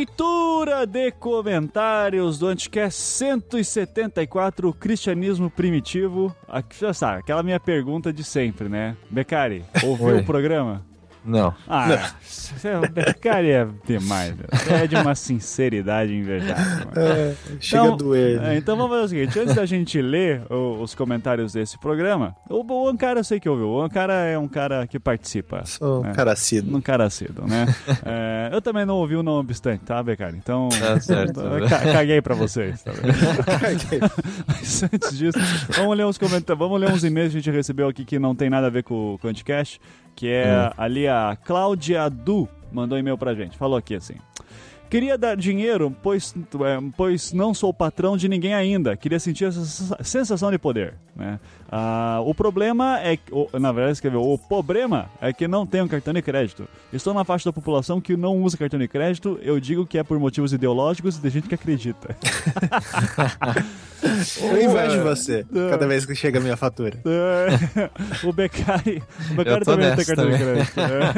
Leitura de comentários do Anticast 174, o Cristianismo Primitivo. Aqui, já sabe, aquela minha pergunta de sempre, né? Becari, ouviu Oi. o programa? Não. Ah, é demais. né? É de uma sinceridade em verdade. mano. É, chega Então, a doer. É, né? então vamos fazer o seguinte: antes da gente ler o- os comentários desse programa, o, o Ankara eu sei que ouviu. O Ankara é um cara que participa. Sou um é. cara assíduo. Num cara cedo, né? É, eu também não ouvi o não obstante, tá, Becari? Então. Tá certo. ca- caguei pra vocês, tá vendo? Mas antes disso, vamos ler uns comentários, vamos ler uns e-mails que a gente recebeu aqui que não tem nada a ver com o com o Anticast, que é ali a Cláudia Du mandou e-mail pra gente. Falou aqui assim. Queria dar dinheiro, pois, é, pois não sou patrão de ninguém ainda. Queria sentir essa sens- sensação de poder. Né? Ah, o problema é que, o- na verdade, escreveu: o problema é que não tenho cartão de crédito. Estou na faixa da população que não usa cartão de crédito. Eu digo que é por motivos ideológicos e de gente que acredita. Eu invejo você cada vez que chega a minha fatura. É, o Becari, o Becari Eu tô também não tem nessa cartão de também. crédito. né?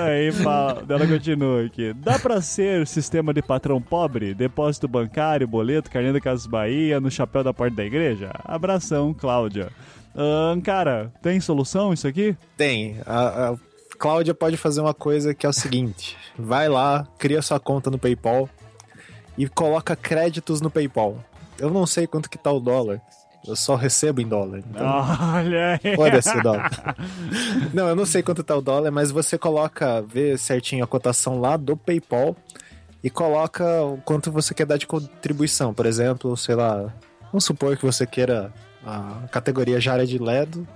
Aí fala, ela continua aqui. Dá pra ser sistema de patrão pobre? Depósito bancário, boleto, carnê da Casas Bahia, no chapéu da porta da igreja? Abração, Cláudia. Cara, tem solução isso aqui? Tem. A, a Cláudia pode fazer uma coisa que é o seguinte: vai lá, cria sua conta no PayPal e coloca créditos no PayPal. Eu não sei quanto que tá o dólar. Eu só recebo em dólar. Então, Olha aí. Foda-se dólar. Não, eu não sei quanto tá o dólar, mas você coloca, vê certinho a cotação lá do PayPal e coloca o quanto você quer dar de contribuição. Por exemplo, sei lá, vamos supor que você queira a categoria Jared Ledo.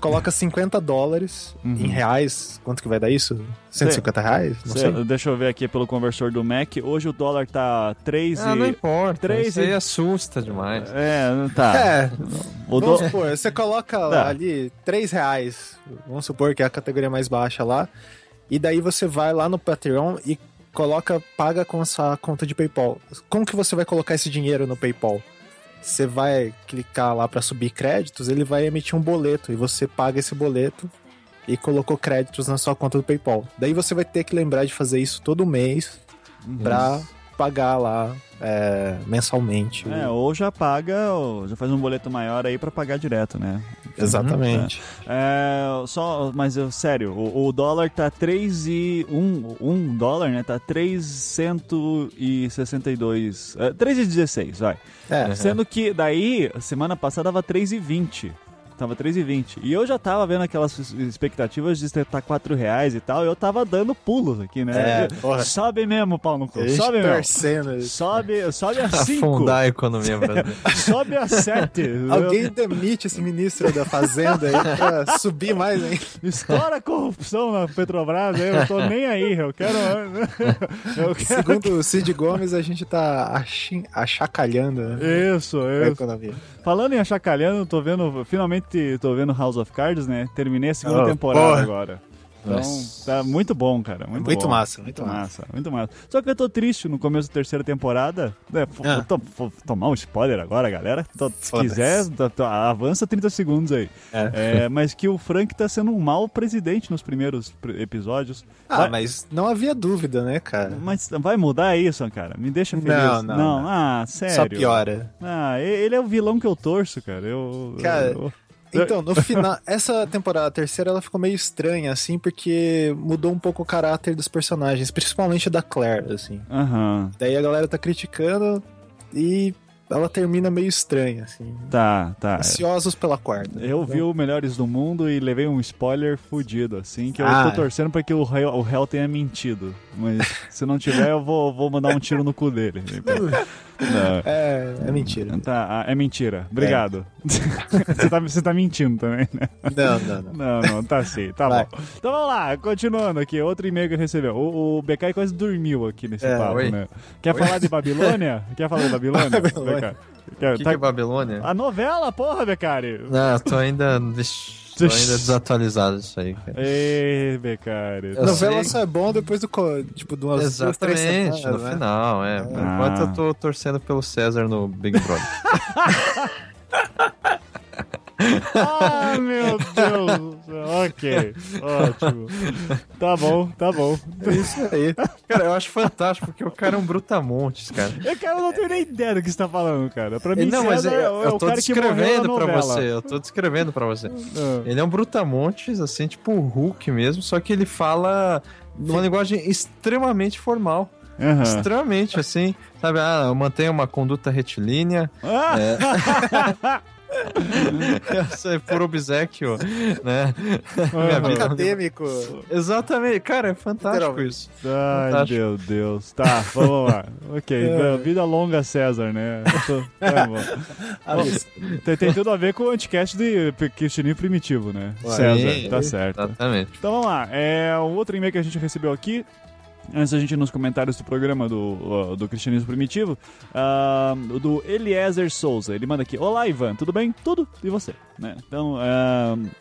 Coloca 50 dólares em reais. Quanto que vai dar isso? 150 reais? Não Cê- sei. deixa eu ver aqui pelo conversor do Mac. Hoje o dólar tá 3 Ah, e... não importa. Três Isso aí e- assusta demais. É, tá. É, O Vamos dó- supor, você coloca Tá. ali 3 reais, vamos supor que é a categoria mais baixa lá, e daí você vai lá no Patreon e coloca, paga com a sua conta de PayPal. Como que você vai colocar esse dinheiro no PayPal? Você vai clicar lá para subir créditos, ele vai emitir um boleto e você paga esse boleto e colocou créditos na sua conta do PayPal. Daí você vai ter que lembrar de fazer isso todo mês pra pagar lá é, mensalmente. É, ou já paga, ou já faz um boleto maior aí pra pagar direto, né? Exatamente. É, só, mas eu, sério, o, o dólar tá 3 e 1, 1 dólar, né? Tá 362, é, 3 e 16, vai. É, Sendo que daí, semana passada tava 3 e 20. Tava 3,20. E eu já tava vendo aquelas expectativas de estar 4 reais e tal, e eu tava dando pulos aqui, né? É, porra. Sobe mesmo, pau no cu. A Sobe mesmo. torcendo. Sobe, sobe a 5. Afundar a economia brasileira. Sobe a 7. Alguém demite esse ministro da Fazenda aí pra subir mais, hein? Estoura a corrupção na Petrobras, eu tô nem aí, eu quero. Eu quero. Segundo o Cid Gomes, a gente tá achacalhando né, Isso, a isso. economia. Falando em achacalhando, tô vendo, finalmente tô vendo House of Cards, né? Terminei a segunda Oh, temporada porra. agora. Então, Nossa. tá muito bom, cara. Muito, Muito bom. massa, muito massa. Muito massa. Só que eu tô triste no começo da terceira temporada. né, Ah. vou to- vou tomar um spoiler agora, galera. Tô- se quiser, tô- tô- avança 30 segundos aí. É. É, mas que o Frank tá sendo um mau presidente nos primeiros pr- episódios. Ah, Vai- mas não havia dúvida, né, cara? Mas vai mudar isso, cara? Me deixa feliz. Não, não, não. Ah, sério. Só piora. Ah, ele é o vilão que eu torço, cara. Eu. Cara, eu- Então, no final, essa temporada a terceira, ela ficou meio estranha, assim, porque mudou um pouco o caráter dos personagens, principalmente da Claire, assim. Aham. Daí a galera tá criticando e ela termina meio estranha, assim. Tá, tá. Ansiosos pela quarta. Eu vi o Melhores do Mundo e levei um spoiler fudido, assim, que eu Ah. tô torcendo pra que o réu, o réu tenha mentido. Mas se não tiver, eu vou, vou mandar um tiro no cu dele. Não. É, é mentira. Tá, é mentira. Obrigado. você, tá, você tá mentindo também, né? Não, não, não. Não, não, tá sim, tá Vai. bom. Então vamos lá, continuando aqui, outro e-mail que recebeu. O, o BK quase dormiu aqui nesse É, papo, oi. né? Quer falar de Babilônia? Quer falar de Babilônia? Babilônia. BK? Quer- O que, tá- que é Babilônia? A novela, porra, Becari! Não, tô ainda. Tô ainda desatualizado disso aí, cara. Ei, Becari. Eu Novela sei. só é bom depois do, tipo, de umas duas, três Exatamente, semanas, no né? final, é. Por enquanto eu tô torcendo pelo César no Big Brother. Ah, meu Deus! ok, ótimo. Tá bom, tá bom. É isso aí. Cara, eu acho fantástico, porque o cara é um brutamontes, cara. Eu, cara, eu não tenho nem ideia do que você tá falando, cara. Pra mim, não, mas eu, é, eu é o tô descrevendo pra você, eu tô descrevendo pra você. Ah. Ele é um brutamontes, assim, tipo o Hulk mesmo, só que ele fala numa linguagem extremamente formal. Aham. Extremamente, assim, sabe? Ah, eu mantenho uma conduta retilínea, Ah, isso é por obsequio, né? Minha Aham. vida- Acadêmico. Exatamente, cara, é fantástico isso. Ai, Fantástico. meu Deus. Tá, vamos lá. Ok, É. vida longa César, né? Tô- Tá bom. Tem, tem tudo a ver com o anticast de cristianismo primitivo, né? Ué. César, Sim, tá certo. Exatamente. Então vamos lá. É, o outro e-mail que a gente recebeu aqui, antes da gente ir nos comentários do programa do, uh, do Cristianismo Primitivo, o do Eliezer Souza. Ele manda aqui: Olá, Ivan, tudo bem? Tudo. E você? Né? Então,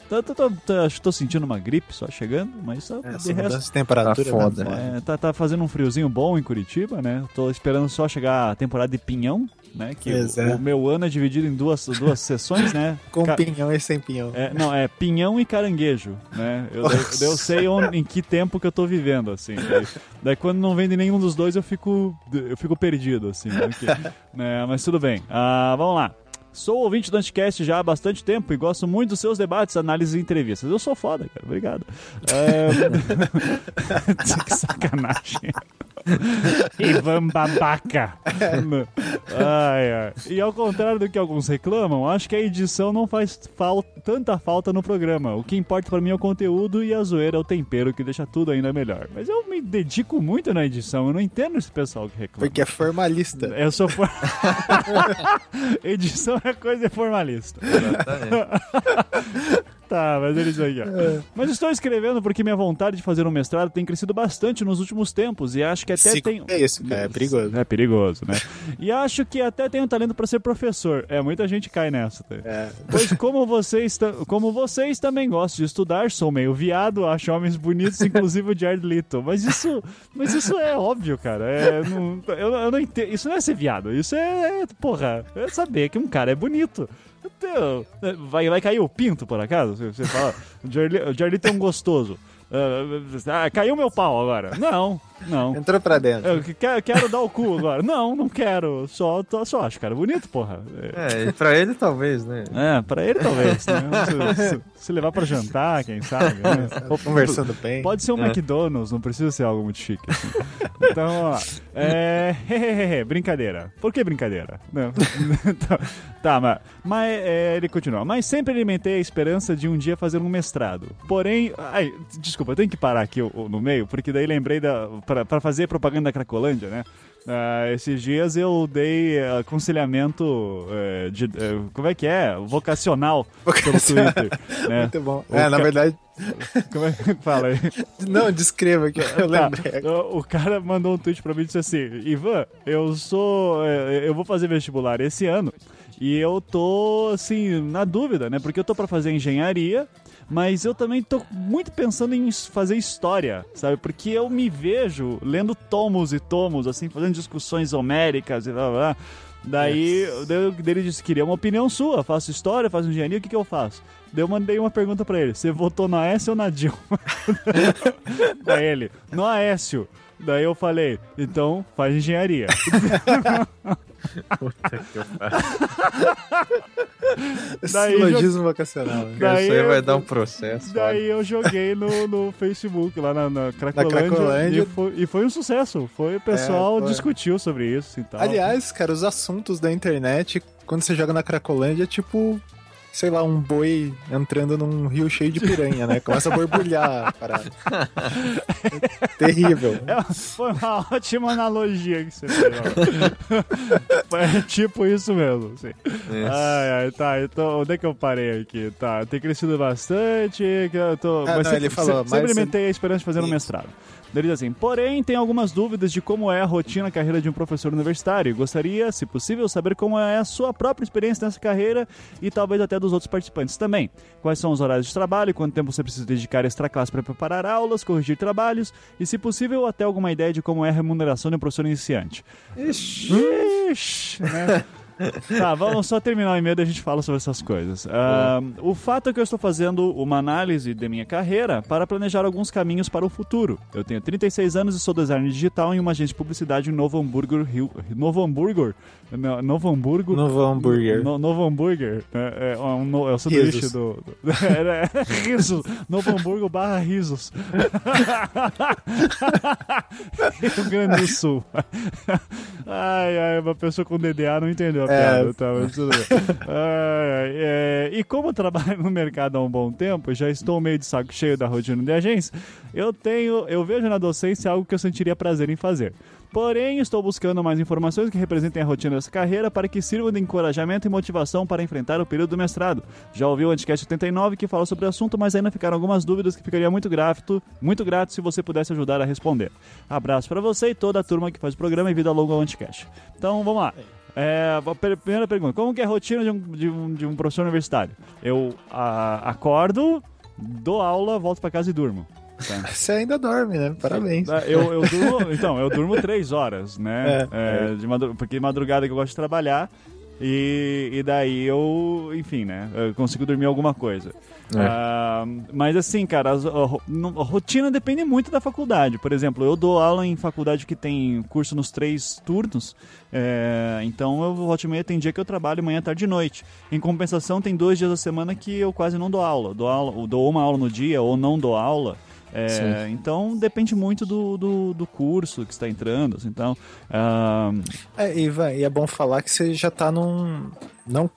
tô, tô- tô- tô- acho que tô sentindo uma gripe só chegando, mas só É, de resto. de temperatura. Tá foda, né? né? É, tá, tá fazendo um friozinho bom em Curitiba, né? Tô esperando só chegar a temporada de pinhão, né? Que o, o meu ano é dividido em duas, duas sessões, né? Com Ca- pinhão e sem pinhão. é, não, é pinhão e caranguejo, né? Eu, eu, eu sei onde, em que tempo que eu tô vivendo, assim. Daí, daí quando não vende nenhum dos dois, eu fico, eu fico perdido, assim. porque, né? Mas tudo bem. Ah, vamos lá. Sou ouvinte do Anticast já há bastante tempo e gosto muito dos seus debates, análises e entrevistas. Eu sou foda, cara. Obrigado. É... que sacanagem. Ivan Babaca. ai, ai. E ao contrário do que alguns reclamam, acho que a edição não faz fal- tanta falta no programa. O que importa pra mim é o conteúdo e a zoeira é o tempero que deixa tudo ainda melhor. Mas eu me dedico muito na edição, eu não entendo esse pessoal que reclama. Porque é formalista. Eu sou for... Edição é coisa formalista. Exatamente. Tá, mas eles aqui, ó. Mas estou escrevendo porque minha vontade de fazer um mestrado tem crescido bastante nos últimos tempos e acho que até Se tem. é isso, cara. É perigoso. É perigoso, né? e acho que até tenho talento para ser professor. É, muita gente cai nessa. Tá? É. Pois como vocês, ta- como vocês também gostam de estudar, sou meio viado, acho homens bonitos, inclusive o Jared Leto. Mas isso, mas isso é óbvio, cara. É, não- eu, eu não entendo. Isso não é ser viado. Isso é, é, porra, é saber que um cara é bonito. Então, Vai, vai cair o pinto, por acaso? Você- fala, o Leto é um gostoso. Ah, ah, caiu meu pau agora. Não, não. Entrou pra dentro. Eu que- quero, quero dar o cu agora. Não, não quero. Só, só acho, cara, bonito, porra. É, pra ele talvez, né? é, pra ele talvez. Né? Se, se- se levar pra jantar, quem sabe. Né? Conversando bem. Pode ser um É. McDonald's, não precisa ser algo muito chique. assim. Então, lá. É, brincadeira. Por que brincadeira? Não. tá, tá, mas, mas é, ele continua. Mas sempre alimentei a esperança de um dia fazer um mestrado. Porém, ai, desculpa, eu tenho que parar aqui no meio, porque daí lembrei da pra fazer propaganda da Cracolândia, né? Ah, esses dias eu dei ah, aconselhamento eh, de, eh, como é que é? Vocacional pelo Twitter. né? Muito bom. É, na ca- verdade. Como é que fala aí? Não, descreva eu Tá, lembrei. o- O cara mandou um tweet pra mim e disse assim: Ivan, eu sou. Eu vou fazer vestibular esse ano e eu tô, assim, na dúvida, né? Porque eu tô pra fazer engenharia. Mas eu também tô muito pensando em fazer história, sabe? Porque eu me vejo lendo tomos e tomos, assim, fazendo discussões homéricas e blá blá. Daí, daí ele disse: queria uma opinião sua. Faço história, faço engenharia, o que, que eu faço? Daí eu mandei uma pergunta pra ele: você votou no Aécio ou na Dilma? Daí ele: no Aécio. Daí eu falei: então faz engenharia. Puta que pariu. Daí Silogismo vocacional. né? Daí Isso aí eu- vai dar um processo. Daí eu joguei no, no Facebook, lá na, na Cracolândia, Cracolândia. E, foi, e foi um sucesso. Foi, o pessoal É, foi. discutiu sobre isso e tal. Aliás, cara, os assuntos da internet, quando você joga na Cracolândia, é tipo, sei lá, um boi entrando num rio cheio de piranha, né? Começa a borbulhar a parada. É terrível. É, foi uma ótima analogia que você fez. é tipo isso mesmo. Assim. Ai, ai, tá. Então, onde é que eu parei aqui? Tá, tem crescido bastante. Que eu tô, Ah, mas não, sempre, ele falou, sempre, sempre mas- alimentei a esperança de fazer um Isso. mestrado. Ele diz assim, porém, tem algumas dúvidas de como é a rotina a carreira de um professor universitário. Gostaria, se possível, saber como é a sua própria experiência nessa carreira e talvez até dos outros participantes também. Quais são os horários de trabalho, quanto tempo você precisa dedicar a extra classe para preparar aulas, corrigir trabalhos e, se possível, até alguma ideia de como é a remuneração de um professor iniciante. Ixi. Ixi, né? Tá, vamos só terminar o e-mail e a gente fala sobre essas coisas. Ah, o fato é que eu estou fazendo uma análise de minha carreira para planejar alguns caminhos para o futuro. Eu tenho 36 anos e sou designer digital em uma agência de publicidade em Novo Hamburgo, Rio, Novo Hamburgo, No- Novo Hamburgo, Novo hambúrguer. no, Novo Hambúrguer. É, é, um no- é o sanduíche Risos. do. do é, é, risos. Novo Hamburgo barra risos. Rio Grande do Sul. Ai, ai, uma pessoa com DDA não entendeu. Piada, tá? Mas tudo bem. É, e como eu trabalho no mercado há um bom tempo, já estou meio de saco cheio da rotina de agência, eu tenho, eu vejo na docência algo que eu sentiria prazer em fazer. Porém, estou buscando mais informações que representem a rotina dessa carreira para que sirvam de encorajamento e motivação para enfrentar o período do mestrado. Já ouvi o Anticast 89 que fala sobre o assunto, mas ainda ficaram algumas dúvidas que ficaria muito grato, muito grato se você pudesse ajudar a responder. Abraço para você e toda a turma que faz o programa e vida longa ao Anticast. Então, vamos lá. É, a primeira pergunta: Como que é a rotina de um, de um, de um professor universitário? Eu a- acordo, dou aula, volto para casa e durmo. Tá? Você ainda dorme, né? Parabéns. Eu, eu durmo, então, eu durmo três horas, né? É, É, de madru- porque madrugada que eu gosto de trabalhar. E, e daí eu, enfim, né? Eu consigo dormir alguma coisa. É. Ah, mas assim, cara, a, não- a rotina depende muito da faculdade. Por exemplo, eu dou aula em faculdade que tem curso nos três turnos. é, então eu volta e meia tem dia que eu trabalho manhã, tarde e noite. Em compensação, tem dois dias da semana que eu quase não dou aula. Dou, aula, ou dou uma aula no dia ou não dou aula. É, então depende muito do, do, do curso que está entrando. assim, Então, ah, É, e, e é bom falar que você já tá num. Não.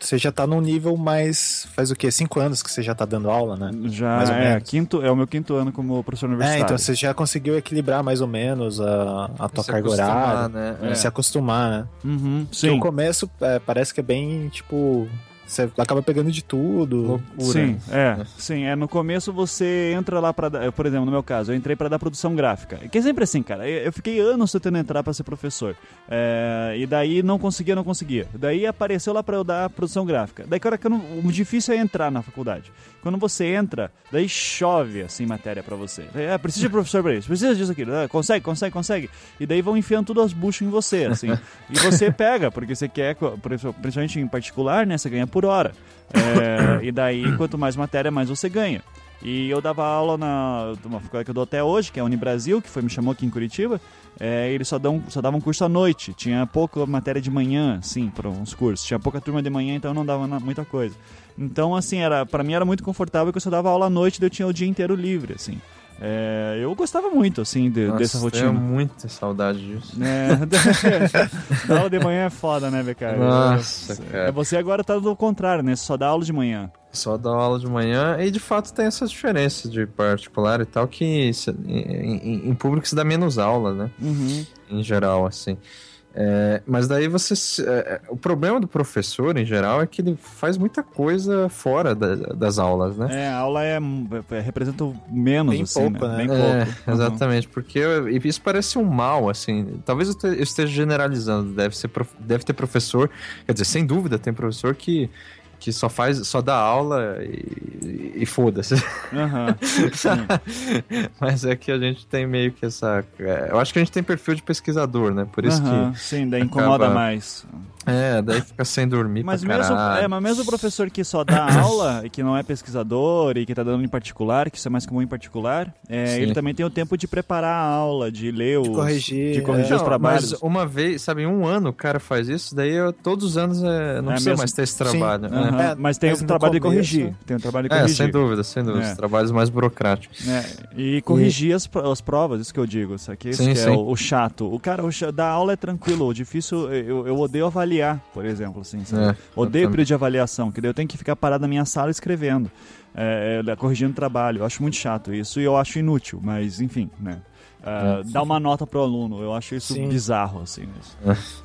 Você já tá num nível mais. Faz o quê? Cinco anos que você já tá dando aula, né? já Mais ou é, menos. quinto, é o meu quinto ano como professor É, universitário. então você já conseguiu equilibrar mais ou menos a, a tua Se carga acostumar, horária. né? É. Se acostumar, né? Uhum, Porque sim. o começo é, parece que é bem, tipo. Você acaba pegando de tudo. Loucura. Sim, é, sim, é. No começo você entra lá pra dar, por exemplo, no meu caso, eu entrei pra dar produção gráfica. Que é sempre assim, cara. Eu fiquei anos tentando entrar pra ser professor. É, e daí não conseguia, não conseguia. Daí apareceu lá pra eu dar produção gráfica. Daí, cara, que eu não- o difícil é entrar na faculdade. Quando você entra, daí chove assim matéria pra você. É, precisa de professor pra isso, precisa disso aqui. Ah, consegue, consegue, consegue. E daí vão enfiando tudo aos buchos em você, assim. e você pega, porque você quer, principalmente em particular, né? Você ganha por hora. É, e daí, quanto mais matéria, mais você ganha. E eu dava aula na uma faculdade que eu dou até hoje, que é a Unibrasil, que foi me chamou aqui em Curitiba. É, eles só, dão, só davam curso à noite. Tinha pouca matéria de manhã, sim, para uns cursos. Tinha pouca turma de manhã, então não dava muita coisa. Então, assim, era para mim era muito confortável que eu só dava aula à noite, daí eu tinha o dia inteiro livre, assim. É, eu gostava muito, assim, de- Nossa, dessa rotina. Tenho muita saudade disso. É, aula de manhã é foda, né, Becari? Nossa, É, cara. Você agora tá do contrário, né? Você só dá aula de manhã. Só dá aula de manhã e de fato tem essas diferenças de particular e tal que em, em- em público se dá menos aula, né? Uhum. Em geral, assim. É, mas daí você. se- é, o problema do professor, em geral, é que ele faz muita coisa fora da- das aulas, né? É, a aula é, é- representa o menos, Bem assim, pouco, né? né? Bem É, pouco. Uhum. exatamente, porque eu- isso parece um mal, assim. Talvez eu, te- eu esteja generalizando. Deve, ser, prof- deve ter professor, quer dizer, sem dúvida, tem professor que, que só faz, só dá aula e, e foda-se. Sim. Mas é que a gente tem meio que essa. é, eu acho que a gente tem perfil de pesquisador, né? Por isso Aham, Sim, daí incomoda acaba- mais. que. É, daí fica sem dormir. Mas pra mesmo, é, mas mesmo o professor que só dá aula e que não é pesquisador e que tá dando em particular, que isso é mais comum em particular, é, Sim. ele também tem o tempo de preparar a aula, de ler os... corrigir, de corrigir é. os Não, trabalhos. Mas uma vez, sabe, em um ano o cara faz isso, daí eu, todos os anos é, não É precisa mesmo? mais ter esse Sim. trabalho. né? É, mas tem mas o no trabalho de corrigir. Tem o trabalho de É, corrigir. sem dúvida, sem dúvida. É. Os trabalhos mais burocráticos. É, e corrigir as, pro- as provas, isso que eu digo, isso aqui isso Sim, que é o, o chato. O cara, o cha- da aula é tranquilo, o difícil, eu, eu odeio avaliar, por exemplo, assim, sabe? É, odeio período de avaliação, que daí eu tenho que ficar parado na minha sala escrevendo, é, é, corrigindo trabalho. Eu acho muito chato isso e eu acho inútil, mas enfim, né? Ah, É. Dar uma nota pro aluno, eu acho isso Sim. bizarro, assim. isso.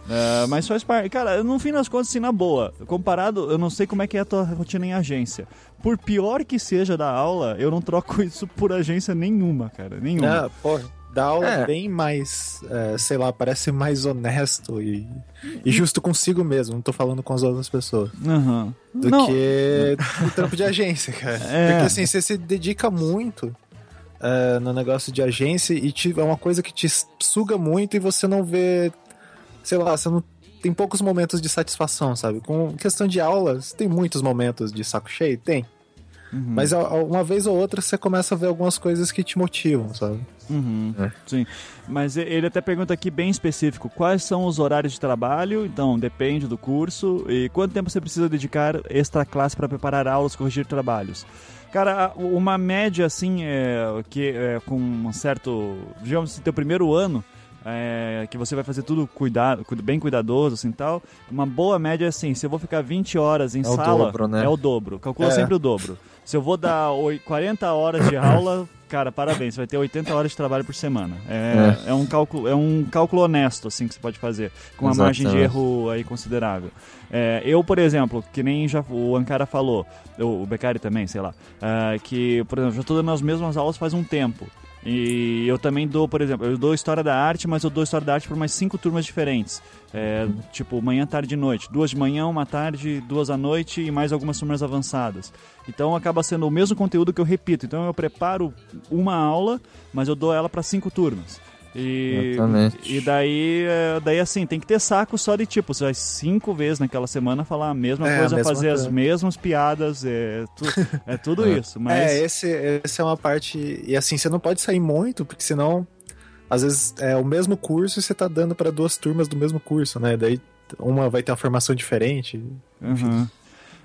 É, mas faz parte. Cara, no fim das contas, assim, na boa, comparado, eu não sei como é que é a tua rotina em agência. Por pior que seja da aula, eu não troco isso por agência nenhuma, cara. Nenhuma. É, pô, dá aula É. bem mais, é, sei lá, parece mais honesto e, e justo consigo mesmo, não tô falando com as outras pessoas, Aham. do Não, que o trampo de agência, cara. É. Porque assim, você se dedica muito é, no negócio de agência e te- é uma coisa que te suga muito e você não vê, sei lá, você não tem poucos momentos de satisfação, sabe? Com questão de aulas, tem muitos momentos de saco cheio? Tem. Uhum. Mas uma vez ou outra você começa a ver algumas coisas que te motivam, sabe? Uhum. É. Sim. Mas ele até pergunta aqui bem específico: quais são os horários de trabalho? Então, depende do curso. E quanto tempo você precisa dedicar extra classe para preparar aulas, corrigir trabalhos? Cara, uma média assim, é, que é, com um certo. Digamos assim, teu primeiro ano. É, que você vai fazer tudo cuidado, bem cuidadoso, assim tal. Uma boa média é assim: se eu vou ficar 20 horas em é sala, o dobro, né? é o dobro. Calcula é. sempre o dobro. Se eu vou dar 40 horas de aula, cara, parabéns, você vai ter 80 horas de trabalho por semana. É, é. é, um, cálculo, é um cálculo honesto, assim, que você pode fazer, com uma Exatamente. margem de erro aí considerável. É, eu, por exemplo, que nem já o Ankara falou, o Beccari também, sei lá, é, que, por exemplo, já estou dando as mesmas aulas faz um tempo. E eu também dou, por exemplo, eu dou História da Arte, mas eu dou História da Arte por mais cinco turmas diferentes. É, tipo, manhã, tarde e noite. Duas de manhã, uma tarde, duas à noite e mais algumas turmas avançadas. Então acaba sendo o mesmo conteúdo que eu repito. Então eu preparo uma aula, mas eu dou ela para cinco turmas. E, Exatamente. e daí, é, daí, assim, tem que ter saco só de tipo, você vai cinco vezes naquela semana falar a mesma é, coisa, a mesma fazer coisa. as mesmas piadas, é, tu, é tudo é. isso. Mas... É, esse, esse é uma parte. E assim, você não pode sair muito, porque senão, às vezes, é o mesmo curso e você tá dando para duas turmas do mesmo curso, né? Daí uma vai ter uma formação diferente. Uhum.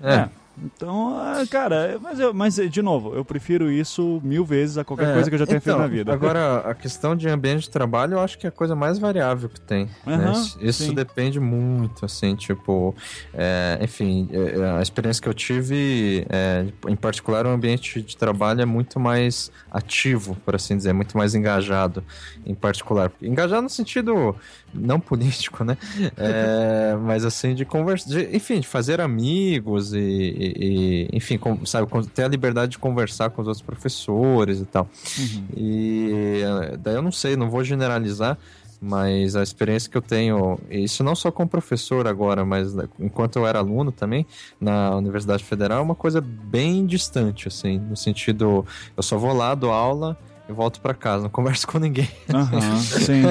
É. é. Então, ah, cara, mas, eu, mas de novo, eu prefiro isso mil vezes a qualquer é, coisa que eu já tenha então, feito na vida. Agora, a questão de ambiente de trabalho, eu acho que é a coisa mais variável que tem. Uhum, né? Isso sim. depende muito, assim, tipo, é, enfim, é, é, a experiência que eu tive, é, em particular, o ambiente de trabalho é muito mais ativo, por assim dizer, muito mais engajado, em particular. Engajado no sentido não político, né? É, mas assim, de conversar, enfim, de fazer amigos e, e, enfim, com, sabe, ter a liberdade de conversar com os outros professores e tal. Uhum. E daí eu não sei, não vou generalizar, mas a experiência que eu tenho, isso não só como professor agora, mas enquanto eu era aluno também na Universidade Federal, é uma coisa bem distante, assim, no sentido, eu só vou lá, dou aula eu volto para casa, não converso com ninguém. Uhum, sim.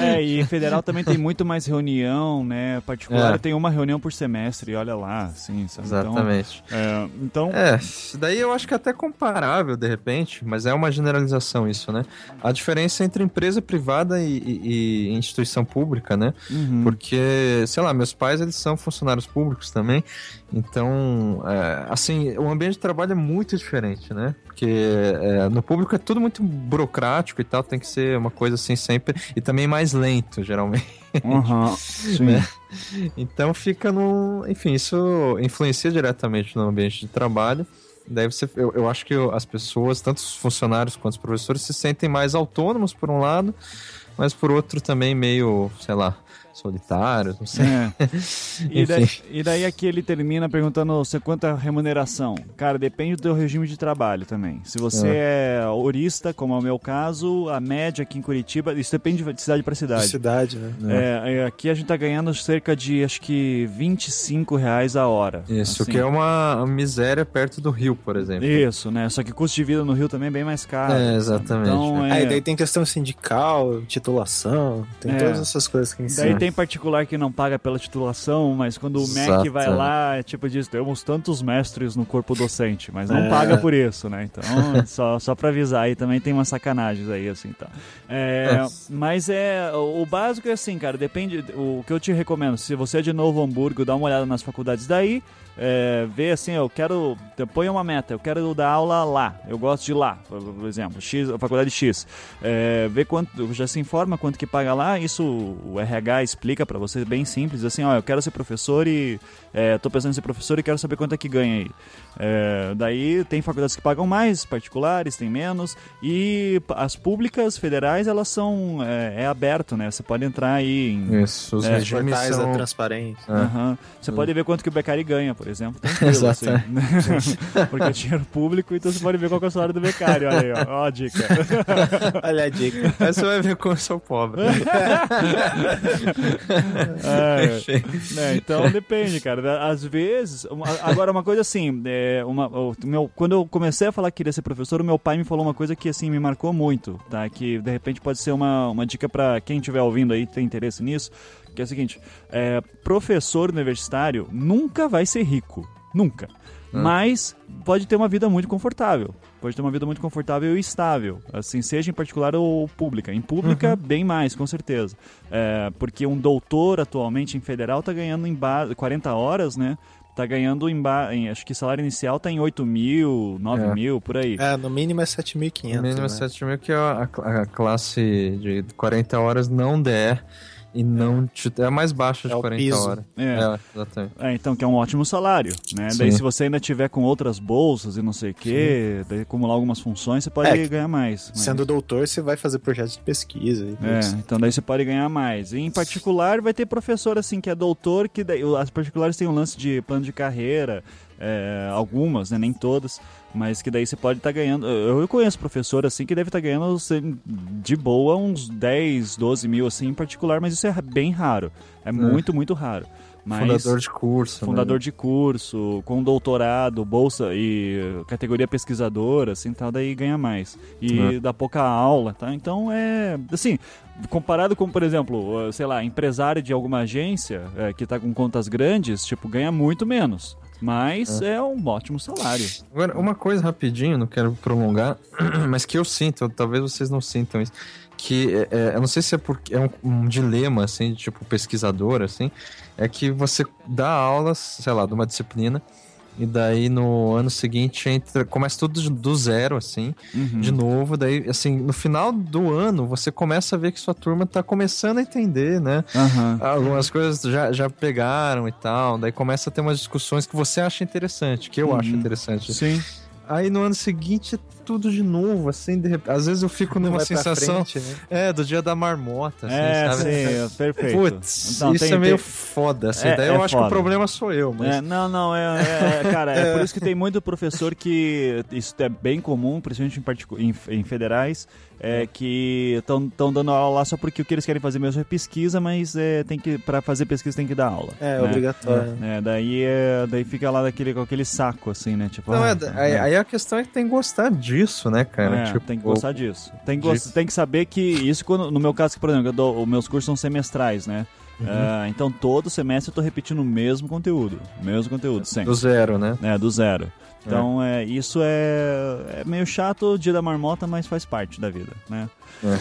É, e federal também tem muito mais reunião, né? Particular é. tem uma reunião por semestre, olha lá, sim. Sabe? Então, Exatamente. Então, é, então... É, daí eu acho que é até comparável, de repente, mas é uma generalização isso, né? A diferença entre empresa privada e, e, e instituição pública, né? Uhum. Porque, sei lá, meus pais, eles são funcionários públicos também, então, é, assim, o ambiente de trabalho é muito diferente, né? Porque é, no público é tudo muito burocrático e tal, tem que ser uma coisa assim sempre. E também mais lento, geralmente. Uhum. Né? Então fica no. Enfim, isso influencia diretamente no ambiente de trabalho. Daí você, eu, eu acho que as pessoas, tanto os funcionários quanto os professores, se sentem mais autônomos por um lado, mas por outro também meio, sei lá, solitários, não sei. É. e, daí, e, daí, aqui ele termina perguntando você quanto a remuneração. Cara, depende do teu regime de trabalho também. Se você é, é orista, como é o meu caso, a média aqui em Curitiba, isso depende de cidade para cidade. De cidade, né? É, é, aqui a gente tá ganhando cerca de, acho que, 25 reais a hora. Isso, assim. que é uma miséria perto do Rio, por exemplo. Isso, né? Só que o custo de vida no Rio também é bem mais caro. É, exatamente. Então, é... daí tem questão sindical, titulação, tem todas essas coisas que ensinam tem particular que não paga pela titulação, mas quando o MEC vai lá, é tipo diz, temos tantos mestres no corpo docente, mas não é. paga por isso, né? Então, só, só pra avisar aí, também tem umas sacanagens aí, assim, tá. É, é. Mas é, o básico é assim, cara, depende, o que eu te recomendo, se você é de Novo Hamburgo, dá uma olhada nas faculdades daí, é, ver assim, eu quero. Põe uma meta, eu quero dar aula lá, eu gosto de lá, por exemplo, X, a faculdade X. É, ver quanto, já se informa quanto que paga lá, isso o RH explica para você bem simples, assim, ó, eu quero ser professor e é, tô pensando em ser professor e quero saber quanto é que ganha aí. É, daí tem faculdades que pagam mais, particulares tem menos, e as públicas federais elas são é, é aberto, né? Você pode entrar aí em. Isso, os é, regimes são... transparentes. Uhum. Você pode ver quanto que o Beccari ganha, por exemplo, tranquilo, assim, né? Porque é dinheiro público, então você pode ver qual é o salário do becário, olha aí, ó, ó a dica. Olha a dica. Aí você vai ver como eu sou pobre. É, né, então depende, cara. Às vezes, agora uma coisa assim, é, uma, o meu, quando eu comecei a falar que queria ser professor, o meu pai me falou uma coisa que assim me marcou muito, tá? Que de repente pode ser uma, uma dica pra quem estiver ouvindo aí tem interesse nisso, que é o seguinte: é, professor universitário nunca vai ser rico, nunca. Mas pode ter uma vida muito confortável. Pode ter uma vida muito confortável e estável. Assim, seja em particular ou pública. Em pública, bem mais, com certeza. É, porque um doutor atualmente em federal tá ganhando em ba- 40 horas, né? Tá ganhando em, ba- em- Acho que salário inicial tá em 8 mil, 9 É. mil, por aí. É, no mínimo é O 7.500. mínimo é né? 7 mil, que é a, a classe de 40 horas não der e não te, é a mais baixa de É o 40 piso. horas. É. É, exatamente. É, então, que é um ótimo salário, né? Sim. Daí, se você ainda tiver com outras bolsas e não sei o quê, daí acumular algumas funções, você pode É, ganhar mais. mas- Sendo doutor, você vai fazer projetos de pesquisa. E É, isso. então daí você pode ganhar mais. E em particular, vai ter professor assim que é doutor, que daí, as particulares têm um lance de plano de carreira, é, algumas, né, nem todas, mas que daí você pode estar ganhando. Eu, conheço professor assim que deve estar ganhando assim, de boa uns 10, 12 mil assim em particular, mas isso é bem raro. É, muito, muito raro. Mas, Fundador de curso. fundador né? de curso, com doutorado, bolsa e categoria pesquisadora, assim, tal, daí ganha mais. E É. dá pouca aula, tá? Então é, assim, comparado com, por exemplo, sei lá, empresário de alguma agência é, que tá com contas grandes, tipo, ganha muito menos. Mas é, um ótimo salário. Agora, uma coisa rapidinho, não quero prolongar, mas que eu sinto, talvez vocês não sintam isso, que é, é, eu não sei se é porque é um, um dilema, assim, de tipo pesquisador, assim, é que você dá aulas, sei lá, de uma disciplina, e daí no ano seguinte entra, começa tudo do zero, assim, Uhum. de novo, daí, assim, no final do ano, você começa a ver que sua turma tá começando a entender, né? Aham. Algumas coisas já, já pegaram e tal, daí começa a ter umas discussões que você acha interessante, que eu Uhum. acho interessante. Sim. Aí no ano seguinte, tudo de novo, assim, de repente. Às vezes eu fico numa sensação. frente, né? É, do dia da marmota, assim, é, sabe? sim, é, perfeito. Putz, Então, isso tem- é meio tem- foda, assim. É- daí é eu acho que foda. o problema sou eu, mas. É, não, não, é, é- é- cara, é, por isso que tem muito professor que isso é bem comum, principalmente em, particu- em, em federais, é, que estão dando aula lá só porque o que eles querem fazer mesmo é pesquisa, mas é, tem que para fazer pesquisa tem que dar aula. É, né? obrigatório. É, daí, é, daí fica lá daquele, com aquele saco, assim, né? Tipo, Não, ah, é, aí, aí a questão é que tem que gostar disso, né, cara? É, Tipo, tem que gostar disso. Tem que, gos- tem que saber que isso, quando, no meu caso, por exemplo, eu dou, os meus cursos são semestrais, né? Uhum. Ah, então todo semestre eu tô repetindo o mesmo conteúdo. Mesmo conteúdo, sempre. do zero, né? É, do zero. Então, é. isso é, é meio chato o dia da marmota, mas faz parte da vida, né? É.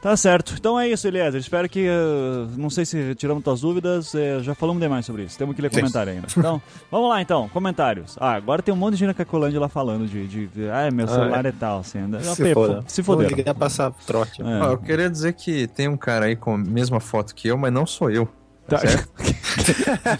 Tá certo. Então é isso, Eliezer. Espero que. eh, não sei se tiramos tuas dúvidas. eh, já falamos demais sobre isso. Temos que ler Sim. comentário ainda. Então, vamos lá então. Comentários. Ah, agora tem um monte de gente na Cacolândia lá falando de. de, de ah, meu celular é tal. Assim, anda- Se Pê, foda. se Vou ligar passar trote. É. Ó, eu queria dizer que tem um cara aí com a mesma foto que eu, mas não sou eu. Tá. Certo?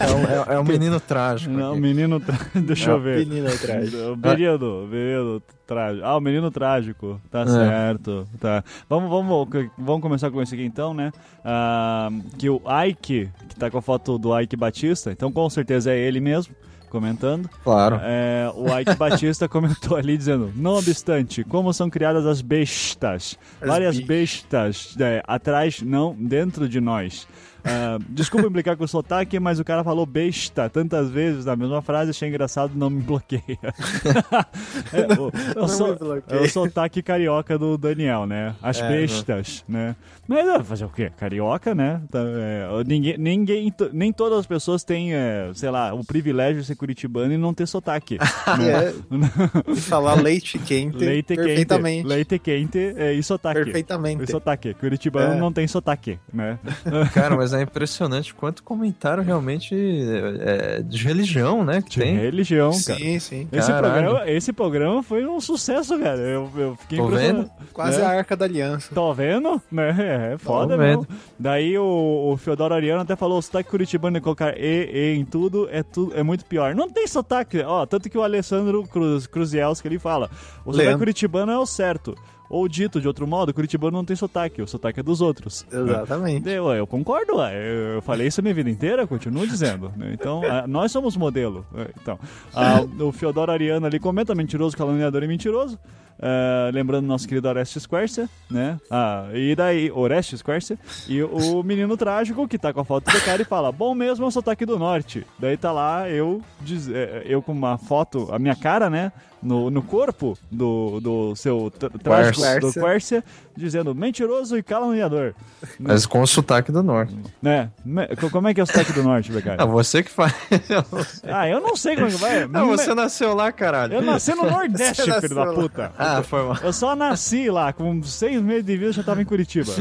É um, é- é um menino trágico. Não, aqui. menino. tra- Deixa eu ver. Menino atrás. O menino, trágico. Ah, o menino trágico. Tá É. certo. Tá. Vamos, vamos, vamos começar com esse aqui então, né? Ah, que o Ike, que tá com a foto do Ike Batista, então com certeza é ele mesmo. Comentando, Claro. É, o Ike Batista comentou ali dizendo: Não obstante, como são criadas as bestas, As várias bestas é, atrás, não dentro de nós. Ah, desculpa implicar com o sotaque, mas o cara falou besta tantas vezes na mesma frase, achei engraçado, não me bloqueia. é, o, é o Não so- me bloqueia. é o sotaque carioca do Daniel, né? As É, bestas, né? Mas ah, fazer o quê? Carioca, né? Tá, é, ninguém, ninguém, nem todas as pessoas têm, é, sei lá, o privilégio de ser curitibano e não ter sotaque. né? É, e falar leite quente Leite perfeitamente. quente. Leite quente é, e sotaque. Perfeitamente. E sotaque. Curitibano não tem sotaque, né? Cara, mas é impressionante quanto comentário realmente é, de religião, né? Que De tem. religião, cara. Sim, sim. Esse Caralho. programa, esse programa foi um sucesso, cara. Eu, eu fiquei Tô impressionado. Quase É. a arca da aliança. Tô vendo? Né? É foda Tô mesmo. vendo. Daí o, o Feodoro Ariano até falou: o sotaque curitibano e colocar E, E em tudo é, tu, é muito pior. Não tem sotaque. Ó, tanto que o Alessandro Cruz, Cruzielski ele fala: o sotaque Leandro. curitibano é o certo. Ou dito de outro modo, curitibano não tem sotaque, o sotaque é dos outros. Exatamente. Eu, eu concordo, eu, falei isso a minha vida inteira, continuo dizendo. né? Então, ah, nós somos modelo. É, Então, ah, o Feodoro Ariano ali comenta mentiroso, caluniador e mentiroso. Ah, lembrando nosso querido Orestes Quercia, né? Ah, e daí, Orestes Quercia. E o menino trágico que tá com a foto do cara e fala: Bom mesmo é o sotaque do norte. Daí tá lá eu, diz- eh, eu com uma foto, a minha cara, né? No, no corpo do, do seu tr- trágico do Quercia, dizendo mentiroso e caluniador. Mas com o sotaque do norte. Né? Como é que é o sotaque do norte, Ah, Becari? você que faz. Ah, eu não sei como é que vai. Ah, você nasceu lá, caralho. Eu nasci no Nordeste, Você filho da lá. puta. Ah, foi mal. Eu só nasci lá, com seis meses de vida eu já tava em Curitiba.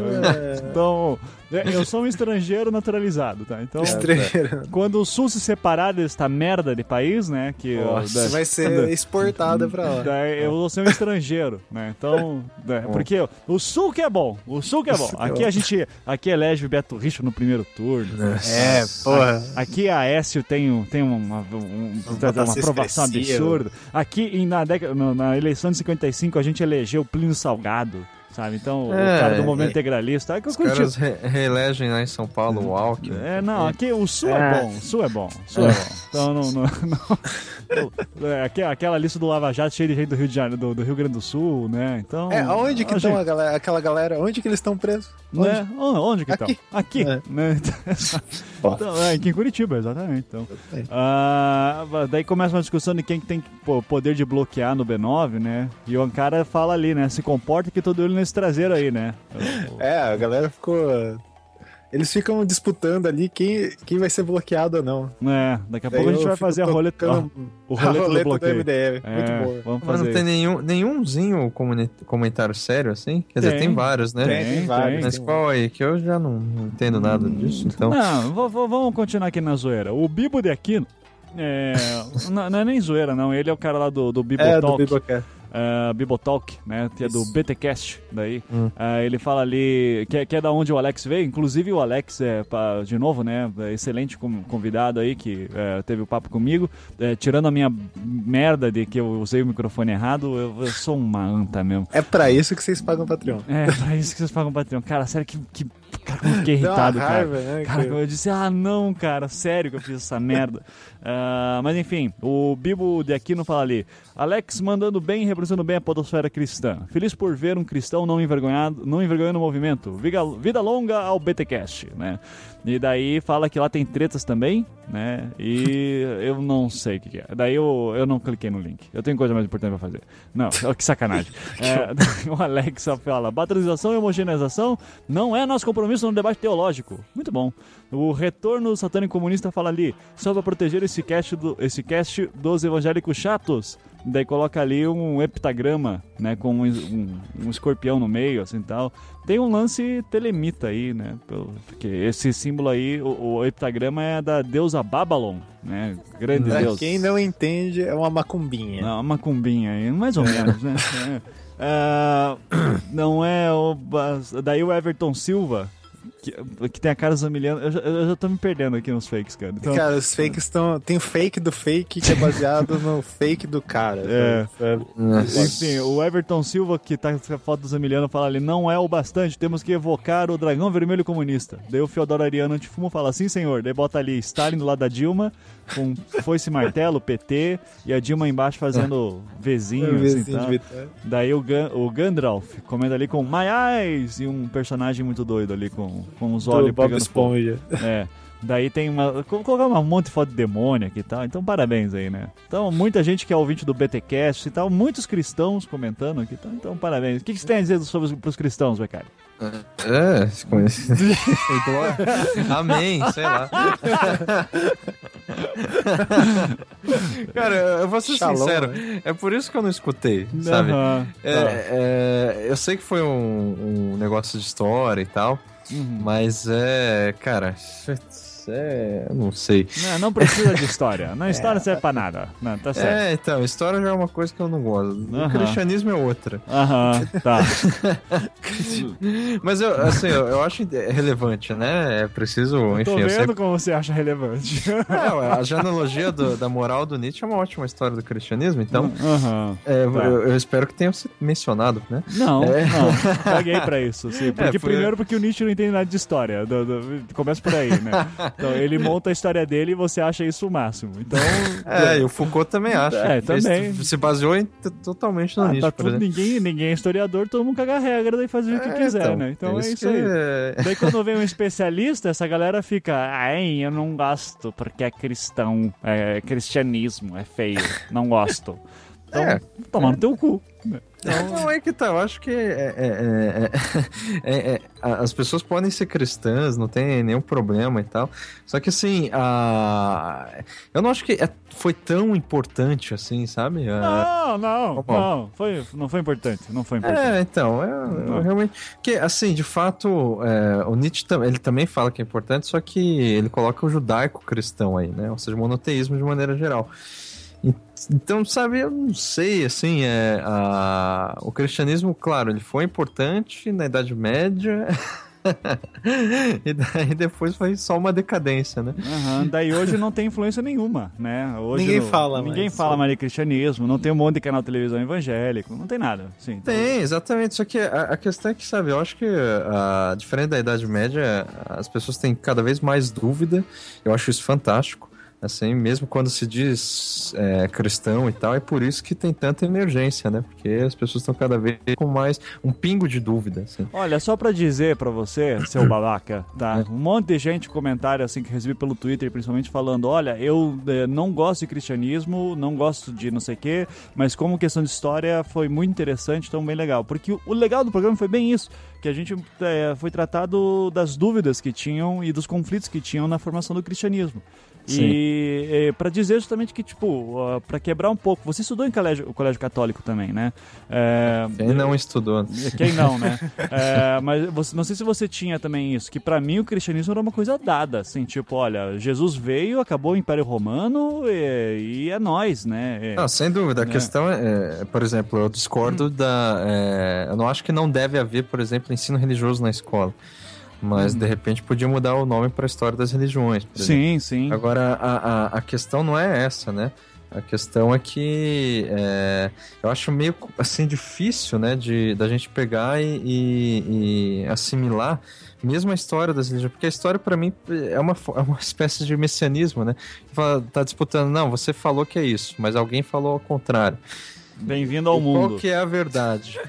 Então, é, eu sou um estrangeiro naturalizado, tá? Então, Estrangeiro. quando o Sul se separar desta merda de país, né? Que Nossa, da- vai ser exportada pra lá. Daí eu vou ser um estrangeiro, né? Então, é, porque o Sul que é bom, o Sul que é bom. É Aqui a gente, aqui elege o Beto Richo no primeiro turno. É, porra. Aqui a Aécio tem, um- tem uma, um- uma votação aprovação absurda. Aqui na, década, na eleição de 55 a gente elegeu Plínio Salgado, sabe? Então, É, o cara do movimento é. integralista. É que eu Os curti. caras re- reelegem lá em São Paulo o Alckmin. É, não, aqui o Sul é, É. bom, o Sul é bom, o Sul é, bom. Então não. não, não- é, aqui- aquela lista do Lava Jato cheia de gente do Rio, de Janeiro, do, do Rio Grande do Sul, né? Então. É, onde que estão galera, aquela galera? Onde que eles estão presos? Onde? Né? Onde, que estão? Aqui. Aqui. É. Né? Então, é, aqui em Curitiba, exatamente. Então. Ah, daí começa uma discussão de quem que tem pô, poder de bloquear no B9, né? E o Ankara fala ali, né? Se comporta que todo olho nesse traseiro aí, né? É, a galera ficou. Eles ficam disputando ali quem, quem vai ser bloqueado ou não. É, daqui a Daí pouco a gente vai fazer a roleta, ó, o a roleta do roleta do bloqueio. MDM. É, Muito boa. Vamos Mas não tem nenhum, nenhumzinho comentário sério assim? Quer dizer, Tem. tem vários, né? Tem, tem vários. Mas tem qual aí? Que eu já não entendo nada disso, então. Não, v- v- vamos continuar aqui na zoeira. O Bibo de Aquino. É, não, não é nem zoeira, não. Ele é o cara lá do, do Bibo É, do Talk. Bibocast. Uh, Bibotalk, né? Que é do. BTcast, daí. Hum. Ah, ele fala ali que, é- que é da onde o Alex veio. Inclusive o Alex, é, pa- de novo, né? é excelente convidado aí que é, teve o papo comigo. É, tirando a minha merda de que eu usei o microfone errado, eu, eu sou uma anta mesmo. É pra isso que vocês pagam Patreon. É, pra isso que vocês pagam Patreon. Cara, sério que, que cara, como eu fiquei irritado, cara. raiva, né? Cara, que- eu disse, ah, não, cara, sério que eu fiz essa merda. Ah, mas enfim, o Bibo de Aquino fala ali: Alex mandando bem e representando bem a podosfera cristã. Feliz por ver um cristão não envergonhado, não envergonhando o movimento. Vida, vida longa ao BTcast, né? E daí fala que lá tem tretas também, né? E eu não sei o que, que é. Daí eu, eu não cliquei no link. Eu tenho coisa mais importante pra fazer. Não, que sacanagem. É, o Alex fala: batronização e homogeneização não é nosso compromisso no debate teológico. Muito bom. O retorno satânico comunista fala ali, só para proteger esse cast, do, esse cast dos evangélicos chatos. Daí coloca ali um heptagrama, né, com um, um, um escorpião no meio, assim tal. Tem um lance telemita aí, né, porque esse símbolo aí, o, o heptagrama é da deusa Babylon, né, grande Pra deus. quem não entende, é uma macumbinha. Não, uma cumbinha aí, mais ou menos, né? É. Ah, não é o. Daí o Everton Silva, que, que tem a cara zamilhando. Eu já, eu já tô me perdendo aqui nos fakes, cara. Então, Cara, os fakes estão. Tem o fake do fake que é baseado no fake do cara. É. sabe? Enfim, o Everton Silva, que tá com a foto do Zamiliano, fala ali: não é o bastante, temos que evocar o dragão vermelho comunista. Daí o Feodoro Ariano antifumo fala: sim, senhor. Daí bota ali Stalin do lado da Dilma, com foice e martelo, PT, e a Dilma embaixo fazendo Vzinho, assim, Vizinho tá? de Vitória. Daí o, Gan, o Gandalf comenta ali com My Eyes e um personagem muito doido ali com, com os olhos Bob pegando fogo. Esponja. É. Daí tem uma. co- Colocar um monte de foto de demônio aqui e tal. Então, parabéns aí, né? Então, muita gente que é ouvinte do BTcast e tal, muitos cristãos comentando aqui. Então, então parabéns. O que, que você tem a dizer sobre os, pros cristãos, Becari? É, se conhece. Amém, sei lá. Cara, eu vou ser Shalom, sincero, né? é por isso que eu não escutei, sabe? Aham, É, é, eu sei que foi um, um negócio de história e tal, Uhum. mas é, cara, é. Eu não sei. Não, não precisa de história. Não, história não serve pra nada. Não, tá certo. É, então, história já é uma coisa que eu não gosto. O Aham. cristianismo é outra. Aham, tá. Mas eu, assim, eu, eu acho relevante, né? É preciso, Tô enfim, eu vendo sempre. como você acha relevante. É, a genealogia do- da moral do Nietzsche é uma ótima história do cristianismo, então. Aham. é, Tá. eu, eu espero que tenha sido mencionado, né? Não, É. não. Paguei pra isso, sim. Porque É, foi- primeiro porque o Nietzsche não entende nada de história. Do- do- começa por aí, né? Então ele monta a história dele e você acha isso o máximo. Então. É, e o Foucault também acha. É, também. Se baseou em- totalmente no Ah, tá tudo, ninguém, ninguém é historiador, todo mundo caga a regra e faz o que É, quiser, né? Então é isso isso que aí. é- Daí quando vem um especialista, essa galera fica, ai, eu não gosto porque é cristão, é cristianismo, é feio, não gosto. Então, É. toma no teu cu. Não, é que tá, eu acho que é- é- é- é- é- as pessoas podem ser cristãs, não tem nenhum problema e tal. Só que assim, a... eu não acho que é- foi tão importante assim, sabe? A- Não, não, Como? não, foi, não foi importante, não foi importante. É, então, eu, eu realmente. Porque, assim, de fato, é, o Nietzsche ele também fala que é importante, só que ele coloca o judaico-cristão aí, né? Ou seja, o monoteísmo de maneira geral. Então, sabe, eu não sei, assim, é, a- o cristianismo, claro, ele foi importante na Idade Média. e daí depois foi só uma decadência, né? Aham, Daí hoje não tem influência nenhuma, né? Hoje Ninguém no- fala Ninguém mais fala mais de cristianismo, não tem um monte de canal de televisão evangélico, não tem nada. Sim, então- Tem, exatamente. Só que a, a questão é que, sabe, eu acho que, ah, diferente da Idade Média, as pessoas têm cada vez mais dúvida. Eu acho isso fantástico. Assim, mesmo quando se diz é, cristão e tal, é por isso que tem tanta emergência, né? Porque as pessoas estão cada vez com mais um pingo de dúvida, assim. Olha, só pra dizer pra você, seu babaca, tá? Um monte de gente, comentário assim que recebi pelo Twitter, principalmente falando: olha, eu eh, não gosto de cristianismo, não gosto de não sei o quê, mas como questão de história foi muito interessante, então bem legal. Porque o, o legal do programa foi bem isso, que a gente eh, foi tratado das dúvidas que tinham e dos conflitos que tinham na formação do cristianismo. Sim. E pra dizer justamente que, tipo, ó, pra quebrar um pouco, você estudou em colégio, colégio católico também, né? Eh, Quem não estudou. quem não, né? É, mas você, não sei se você tinha também isso, que pra mim o cristianismo era uma coisa dada, assim, tipo, olha, Jesus veio, acabou o Império Romano e, e é nós, né? É, Não, sem dúvida. A É. questão é, é, por exemplo, eu discordo da. é, eu não acho que não deve haver, por exemplo, ensino religioso na escola. Mas, de repente, podia mudar o nome para a história das religiões. exemplo. sim, sim. Agora, a, a, a questão não é essa, né? A questão é que é, eu acho meio assim difícil, né, de da gente pegar e, e- e assimilar mesmo a história das religiões, porque a história para mim é uma, é uma espécie de messianismo, né? Tá disputando, não, você falou que é isso, mas alguém falou ao contrário. Bem-vindo ao E mundo. Qual que é a verdade?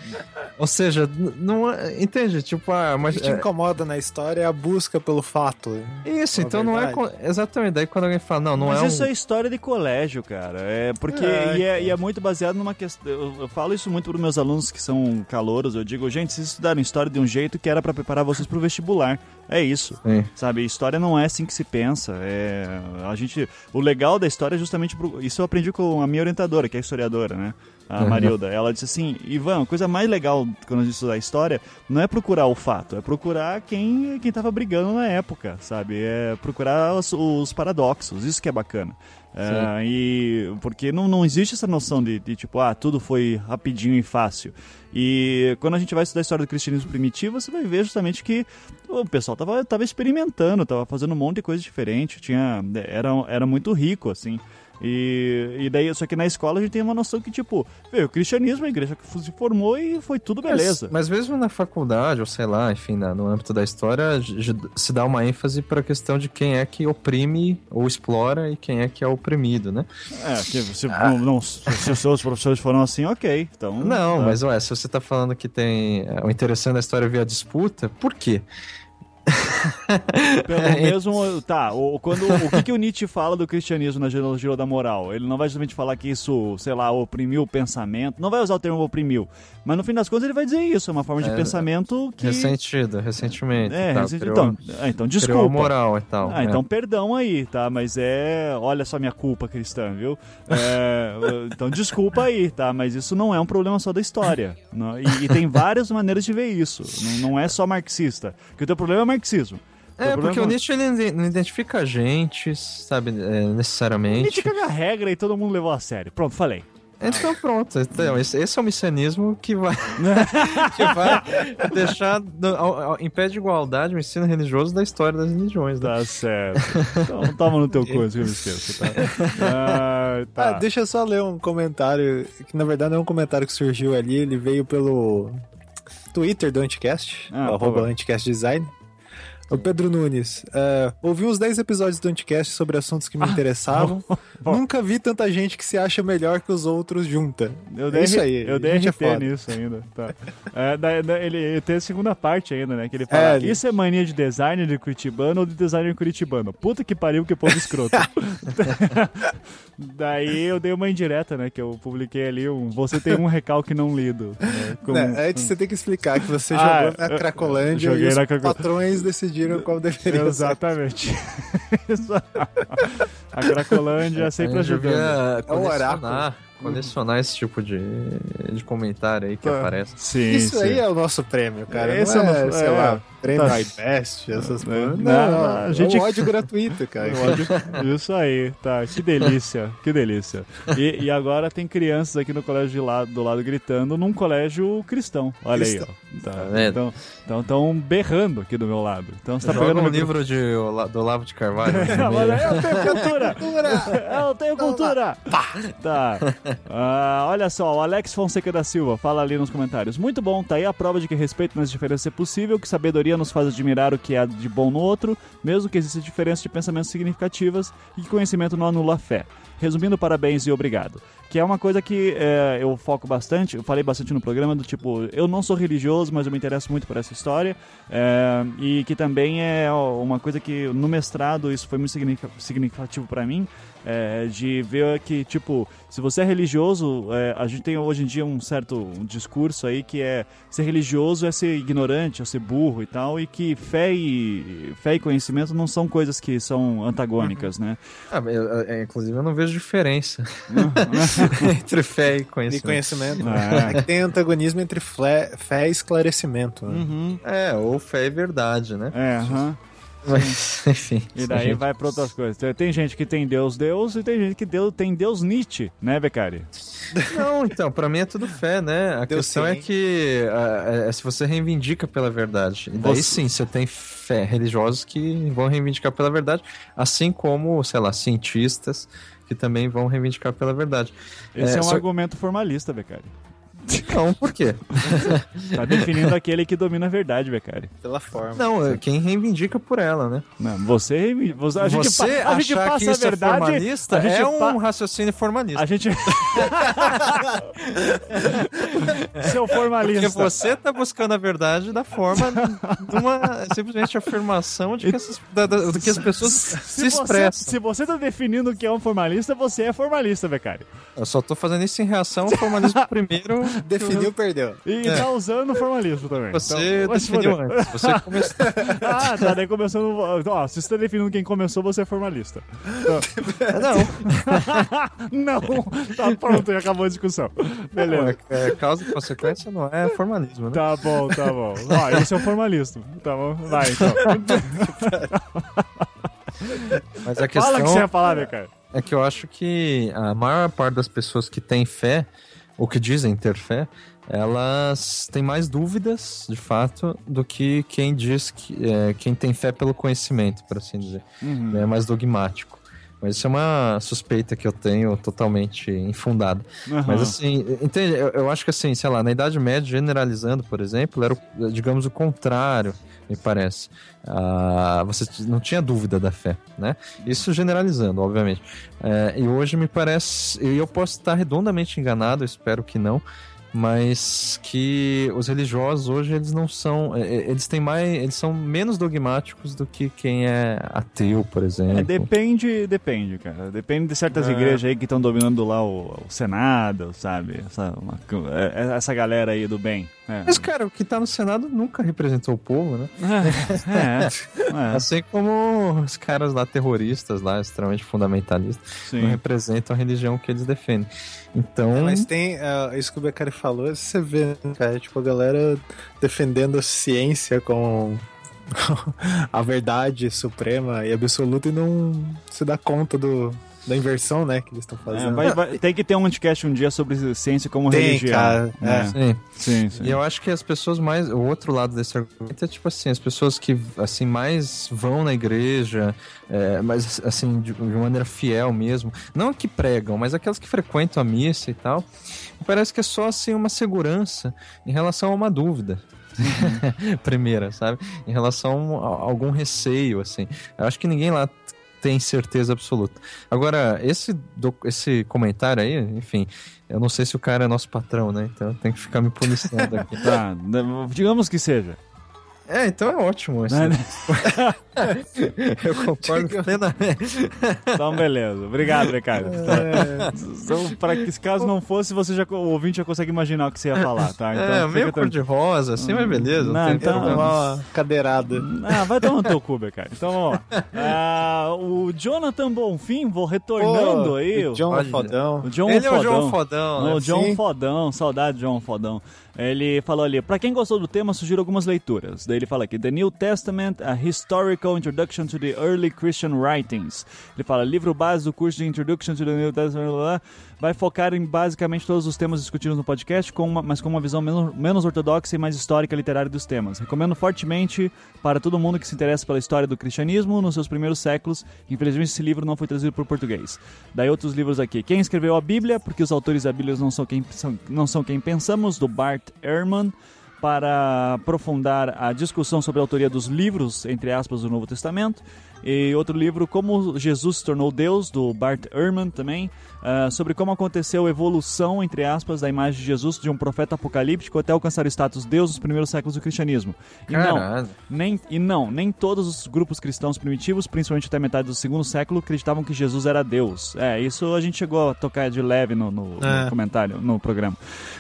Ou seja, não é- entende? Tipo, ah, O mas que te é, incomoda na história é a busca pelo fato. isso, a então não é verdade. exatamente. Daí quando alguém fala, não, não Mas é isso um é história de colégio, cara. É porque É, e, é, e é muito baseado numa questão. Eu, eu falo isso muito para meus alunos que são calouros. Eu digo, gente, vocês estudaram história de um jeito que era para preparar vocês pro vestibular. É isso. Sim. Sabe, história não é assim que se pensa. É, a gente, o legal da história é justamente pro- isso eu aprendi com a minha orientadora, que é historiadora, né? A. Marilda. Ela disse assim: Ivan, a coisa mais legal quando a gente estudar história não é procurar o fato, é procurar quem quem tava brigando na época, sabe? É procurar os, os paradoxos. Isso que é bacana. É, e porque não, não existe essa noção de, de tipo, ah, tudo foi rapidinho e fácil. E quando a gente vai estudar a história do cristianismo primitivo, você vai ver justamente que o pessoal tava, tava experimentando, tava fazendo um monte de coisa diferente, tinha, era, era muito rico, assim. E, e daí, só que na escola a gente tem uma noção que, tipo, veio o cristianismo, a igreja que se formou e foi tudo beleza. Mas, mas mesmo na faculdade, ou sei lá, enfim, na- no âmbito da história, se dá uma ênfase para a questão de quem é que oprime ou explora e quem é que é oprimido, né? É, que se, não, não- se os seus professores foram assim, ok. Então, Não, tá. mas ué, se você tá falando que tem é, o interessante da história ver a disputa, por quê? Pelo mesmo. Tá, o, quando, o que, que o Nietzsche fala do cristianismo na genealogia da moral? Ele não vai justamente falar que isso, sei lá, oprimiu o pensamento. Não vai usar o termo oprimiu. Mas no fim das contas ele vai dizer isso. É uma forma de É, pensamento que. Ressentido, recentemente. É, tá, ressentido. criou- Então, ah, então criou desculpa. moral e tal. Ah, é. então perdão aí, tá? Mas é. Olha só minha culpa cristã, viu? É, então desculpa aí, tá? Mas isso não é um problema só da história. Não- e, e tem várias maneiras de ver isso. Não, não é só marxista. Porque o teu problema é marxismo. É, porque o Nietzsche ele não identifica a gente, sabe, é, necessariamente. Nietzsche caga a regra e todo mundo levou a sério. Pronto, falei. Então pronto, então, esse, esse é o messianismo que vai, que vai deixar ao, ao, em pé de igualdade o ensino religioso da história das religiões. Né? Tá certo. Então toma no teu coisa que eu me esqueço. Tá? Ah, tá. Ah, deixa eu só ler um comentário, que na verdade é um comentário que surgiu ali, ele veio pelo Twitter do Anticast, ah, arroba Anticast Design. O Pedro Nunes, uh, ouvi uns 10 episódios do Anticast sobre assuntos que me ah, interessavam. Nunca vi tanta gente que se acha melhor que os outros junta. Eu dei, é isso aí. Eu dei RT é nisso ainda. Tá. É, da, da, ele tem a segunda parte ainda, né? Que ele fala: é, Isso é mania de designer de Curitibano ou de designer curitibano? Puta que pariu, que povo escroto. Daí eu dei uma indireta, né? Que eu publiquei ali um Você tem um recalque não lido. Né, com, né, antes você tem que explicar que você ah, jogou na Cracolândia e os na patrões decidiram qual deveria Exatamente. a Cracolândia é sempre ajudando. É o oráculo colecionar esse tipo de, de comentário aí que ah, aparece. Sim, Isso sim. aí é o nosso prêmio, cara. Esse não é, é o nosso, sei é, lá, prêmio tá. iBest, essas coisas. Não, não, a gente... é um ódio gratuito, cara. Ódio... Isso aí, tá. Que delícia, que delícia. E, e, agora tem crianças aqui no colégio de lado, do lado gritando num colégio cristão. Olha cristão. aí, ó. Tá, tá então, então estão berrando aqui do meu lado. Então você tá pegando um livro de, do Olavo de Carvalho. eu tenho cultura! eu tenho cultura! Tá. Uh, olha só, o Alex Fonseca da Silva fala ali nos comentários. Muito bom, tá aí a prova de que respeito nas diferenças é possível, que sabedoria nos faz admirar o que há de bom no outro, mesmo que exista diferença de pensamentos significativas e que conhecimento não anula a fé. Resumindo, parabéns e obrigado. Que é uma coisa que é, eu foco bastante, eu falei bastante no programa, do tipo, eu não sou religioso, mas eu me interesso muito por essa história. É, e que também é uma coisa que no mestrado isso foi muito significativo para mim, é, de ver que, tipo, se você é religioso, é, a gente tem hoje em dia um certo discurso aí que é ser religioso é ser ignorante, é ser burro e tal, e que fé e, fé e conhecimento não são coisas que são antagônicas, uhum. né? Ah, eu, é, inclusive eu não vejo diferença uhum. entre fé e conhecimento. E conhecimento. Ah. É. tem antagonismo entre fé, fé e esclarecimento. Né? Uhum. É, ou fé e verdade, né? É, aham. Mas, enfim. E daí vai para outras coisas. Tem gente que tem Deus Deus e tem gente que Deus, tem Deus Nietzsche, né, Becari? Não, então, para mim é tudo fé, né? A Deus questão sim. é que é, é, se você reivindica pela verdade. E daí você... sim, você tem fé religiosos que vão reivindicar pela verdade, assim como, sei lá, cientistas que também vão reivindicar pela verdade. Esse é, é um só... argumento formalista, Becari. Não, por quê? tá definindo aquele que domina a verdade, Becari. Pela forma. Não, é quem reivindica por ela, né? Não, você, você a gente, você a gente passa que isso a verdade, é formalista a gente é um raciocínio formalista. A gente Seu formalista. Porque você tá buscando a verdade da forma de uma simplesmente afirmação de que, essas, da, da, do que as pessoas se, se expressam. Você, se você tá definindo o que é um formalista, você é formalista, Becari. Eu só tô fazendo isso em reação ao formalismo primeiro Definiu, perdeu. E é. tá usando o formalismo também. Você então, definiu antes. Você começou. ah, tá. Daí começando. Ó, se você tá definindo quem começou, você é formalista. Não. não. Tá pronto, já acabou a discussão. Beleza. É, causa e consequência não é formalismo, né? Tá bom, tá bom. Vai, esse é o formalismo. Tá bom? Vai, então. Mas a questão... Fala que você ia falar, né, cara? É que eu acho que a maior parte das pessoas que têm fé o que dizem ter fé, elas têm mais dúvidas, de fato, do que quem diz que é, quem tem fé pelo conhecimento, por assim dizer. Uhum. É mais dogmático. Mas isso é uma suspeita que eu tenho totalmente infundada. Uhum. Mas assim, entende? Eu, eu, acho que assim, sei lá, na Idade Média, generalizando, por exemplo, era, o, digamos, o contrário me parece. Ah, você não tinha dúvida da fé, né? Isso generalizando, obviamente. É, e hoje me parece, e eu posso estar redondamente enganado, espero que não, mas que os religiosos hoje eles não são é, é, eles têm mais eles são menos dogmáticos do que quem é ateu por exemplo. é, depende depende cara. Depende de certas é. igrejas aí que estão dominando lá o, o senado sabe? Essa, uma, é, essa galera aí do bem é. Mas, cara, o que tá no Senado nunca representou o povo, né? É, é, assim como os caras lá terroristas, lá, extremamente fundamentalistas, Sim. não representam a religião que eles defendem. Então. É, mas tem. Uh, isso que o Beccari falou, você vê, né, cara, tipo, a galera defendendo a ciência com a verdade suprema e absoluta e não se dá conta do, da inversão, né, que eles estão É, fazendo. vai- vai- tem que ter um podcast um dia sobre ciência como Tem, religião. cara, É. é. Sim. Sim, sim. E eu acho que as pessoas mais. O outro lado desse argumento é tipo assim, as pessoas que assim mais vão na igreja, é, mas assim, de, de maneira fiel mesmo. Não que pregam, mas aquelas que frequentam a missa e tal. Parece que é só assim uma segurança em relação a uma dúvida. Primeira, sabe? Em relação a algum receio, assim. Eu acho que ninguém lá tem certeza absoluta. Agora, esse, doc- esse comentário aí, enfim, eu não sei se o cara é nosso patrão, né? Então tem que ficar me policiando aqui. Tá, digamos que seja. É, então é ótimo. Assim. Né? Eu concordo plenamente. Então, beleza. Obrigado, Ricardo. É, Então, para que esse caso não fosse, você já, o ouvinte já consegue imaginar o que você ia falar, tá? Então, é, meio tran- cor de rosa, assim, mas beleza. Não, então- uma cadeirada. Ah, vai tomar no teu cu, cara. Então vamos lá. Ah, o Jonathan Bonfim, vou retornando Pô, aí. o John Olha. Fodão. O John Ele é o Fodão. João Fodão, né? O John Sim. Fodão, saudade de John Fodão. Ele falou ali, pra quem gostou do tema, sugiro algumas leituras. Daí ele fala aqui, The New Testament, A Historical Introduction to the Early Christian Writings. Ele fala, livro base do curso de Introduction to the New Testament, blá, blá, vai focar em basicamente todos os temas discutidos no podcast, com uma- mas com uma visão menos, menos ortodoxa e mais histórica literária dos temas. Recomendo fortemente para todo mundo que se interessa pela história do cristianismo nos seus primeiros séculos. Infelizmente esse livro não foi traduzido para o português. Daí outros livros aqui. Quem escreveu a Bíblia, porque os autores da Bíblia não são quem, são, não são quem pensamos, do Bart Ehrman, para aprofundar a discussão sobre a autoria dos livros, entre aspas, do Novo Testamento. E outro livro, Como Jesus se tornou Deus, do Bart Ehrman também, ah, sobre como aconteceu a evolução, entre aspas, da imagem de Jesus de um profeta apocalíptico até alcançar o status Deus nos primeiros séculos do cristianismo. E não, nem, e não, nem todos os grupos cristãos primitivos, principalmente até metade do segundo século, acreditavam que Jesus era Deus. É, isso a gente chegou a tocar de leve no, no- no É. comentário, no programa.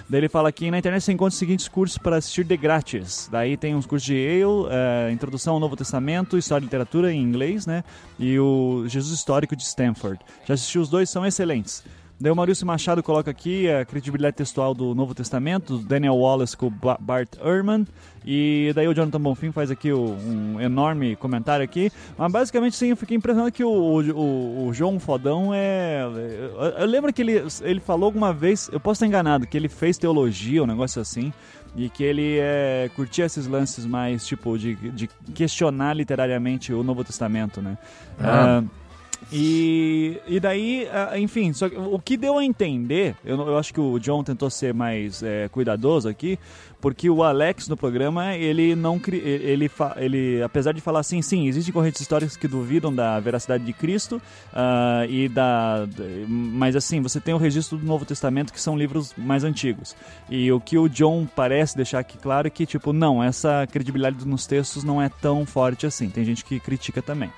Daí ele fala que na internet você encontra os seguintes cursos para assistir de grátis. Daí tem uns cursos de Yale, é, Introdução ao Novo Testamento, História e Literatura em inglês, né? E o Jesus Histórico de Stanford. Já assisti os dois, são excelentes. Daí o Maurício Machado coloca aqui a credibilidade textual do Novo Testamento, Daniel Wallace com Bart Ehrman. E daí o Jonathan Bonfim faz aqui um enorme comentário aqui. Mas basicamente sim, eu fiquei impressionado que o, o, o João Fodão é. Eu, eu lembro que ele, ele falou alguma vez, eu posso estar enganado, que ele fez teologia, um negócio assim. E que ele é, curtia esses lances mais, tipo, de, de questionar literariamente o Novo Testamento, né? Ah. Ah, e, e daí, enfim, só o que deu a entender, eu, eu acho que o John tentou ser mais é, cuidadoso aqui, porque o Alex no programa, ele não ele, ele apesar de falar assim, sim, existem correntes históricas que duvidam da veracidade de Cristo, ah, e da, mas assim, você tem o registro do Novo Testamento que são livros mais antigos. E o que o John parece deixar aqui claro é que, tipo, não, essa credibilidade nos textos não é tão forte assim. Tem gente que critica também.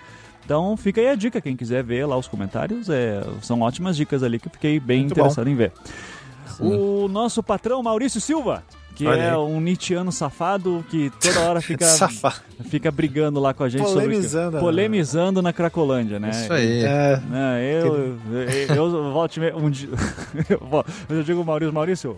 Então fica aí a dica, quem quiser ver lá os comentários, é, são ótimas dicas ali que eu fiquei bem Muito interessado em ver. O nosso patrão Maurício Silva, que Olha é aí. um Nietzscheano safado que toda hora fica, fica brigando lá com a gente Polemizando, sobre né? polemizando na Cracolândia, né? Isso aí. É, É, eu, eu, eu volto e meia- um dia. eu eu digo o Maurício, Maurício,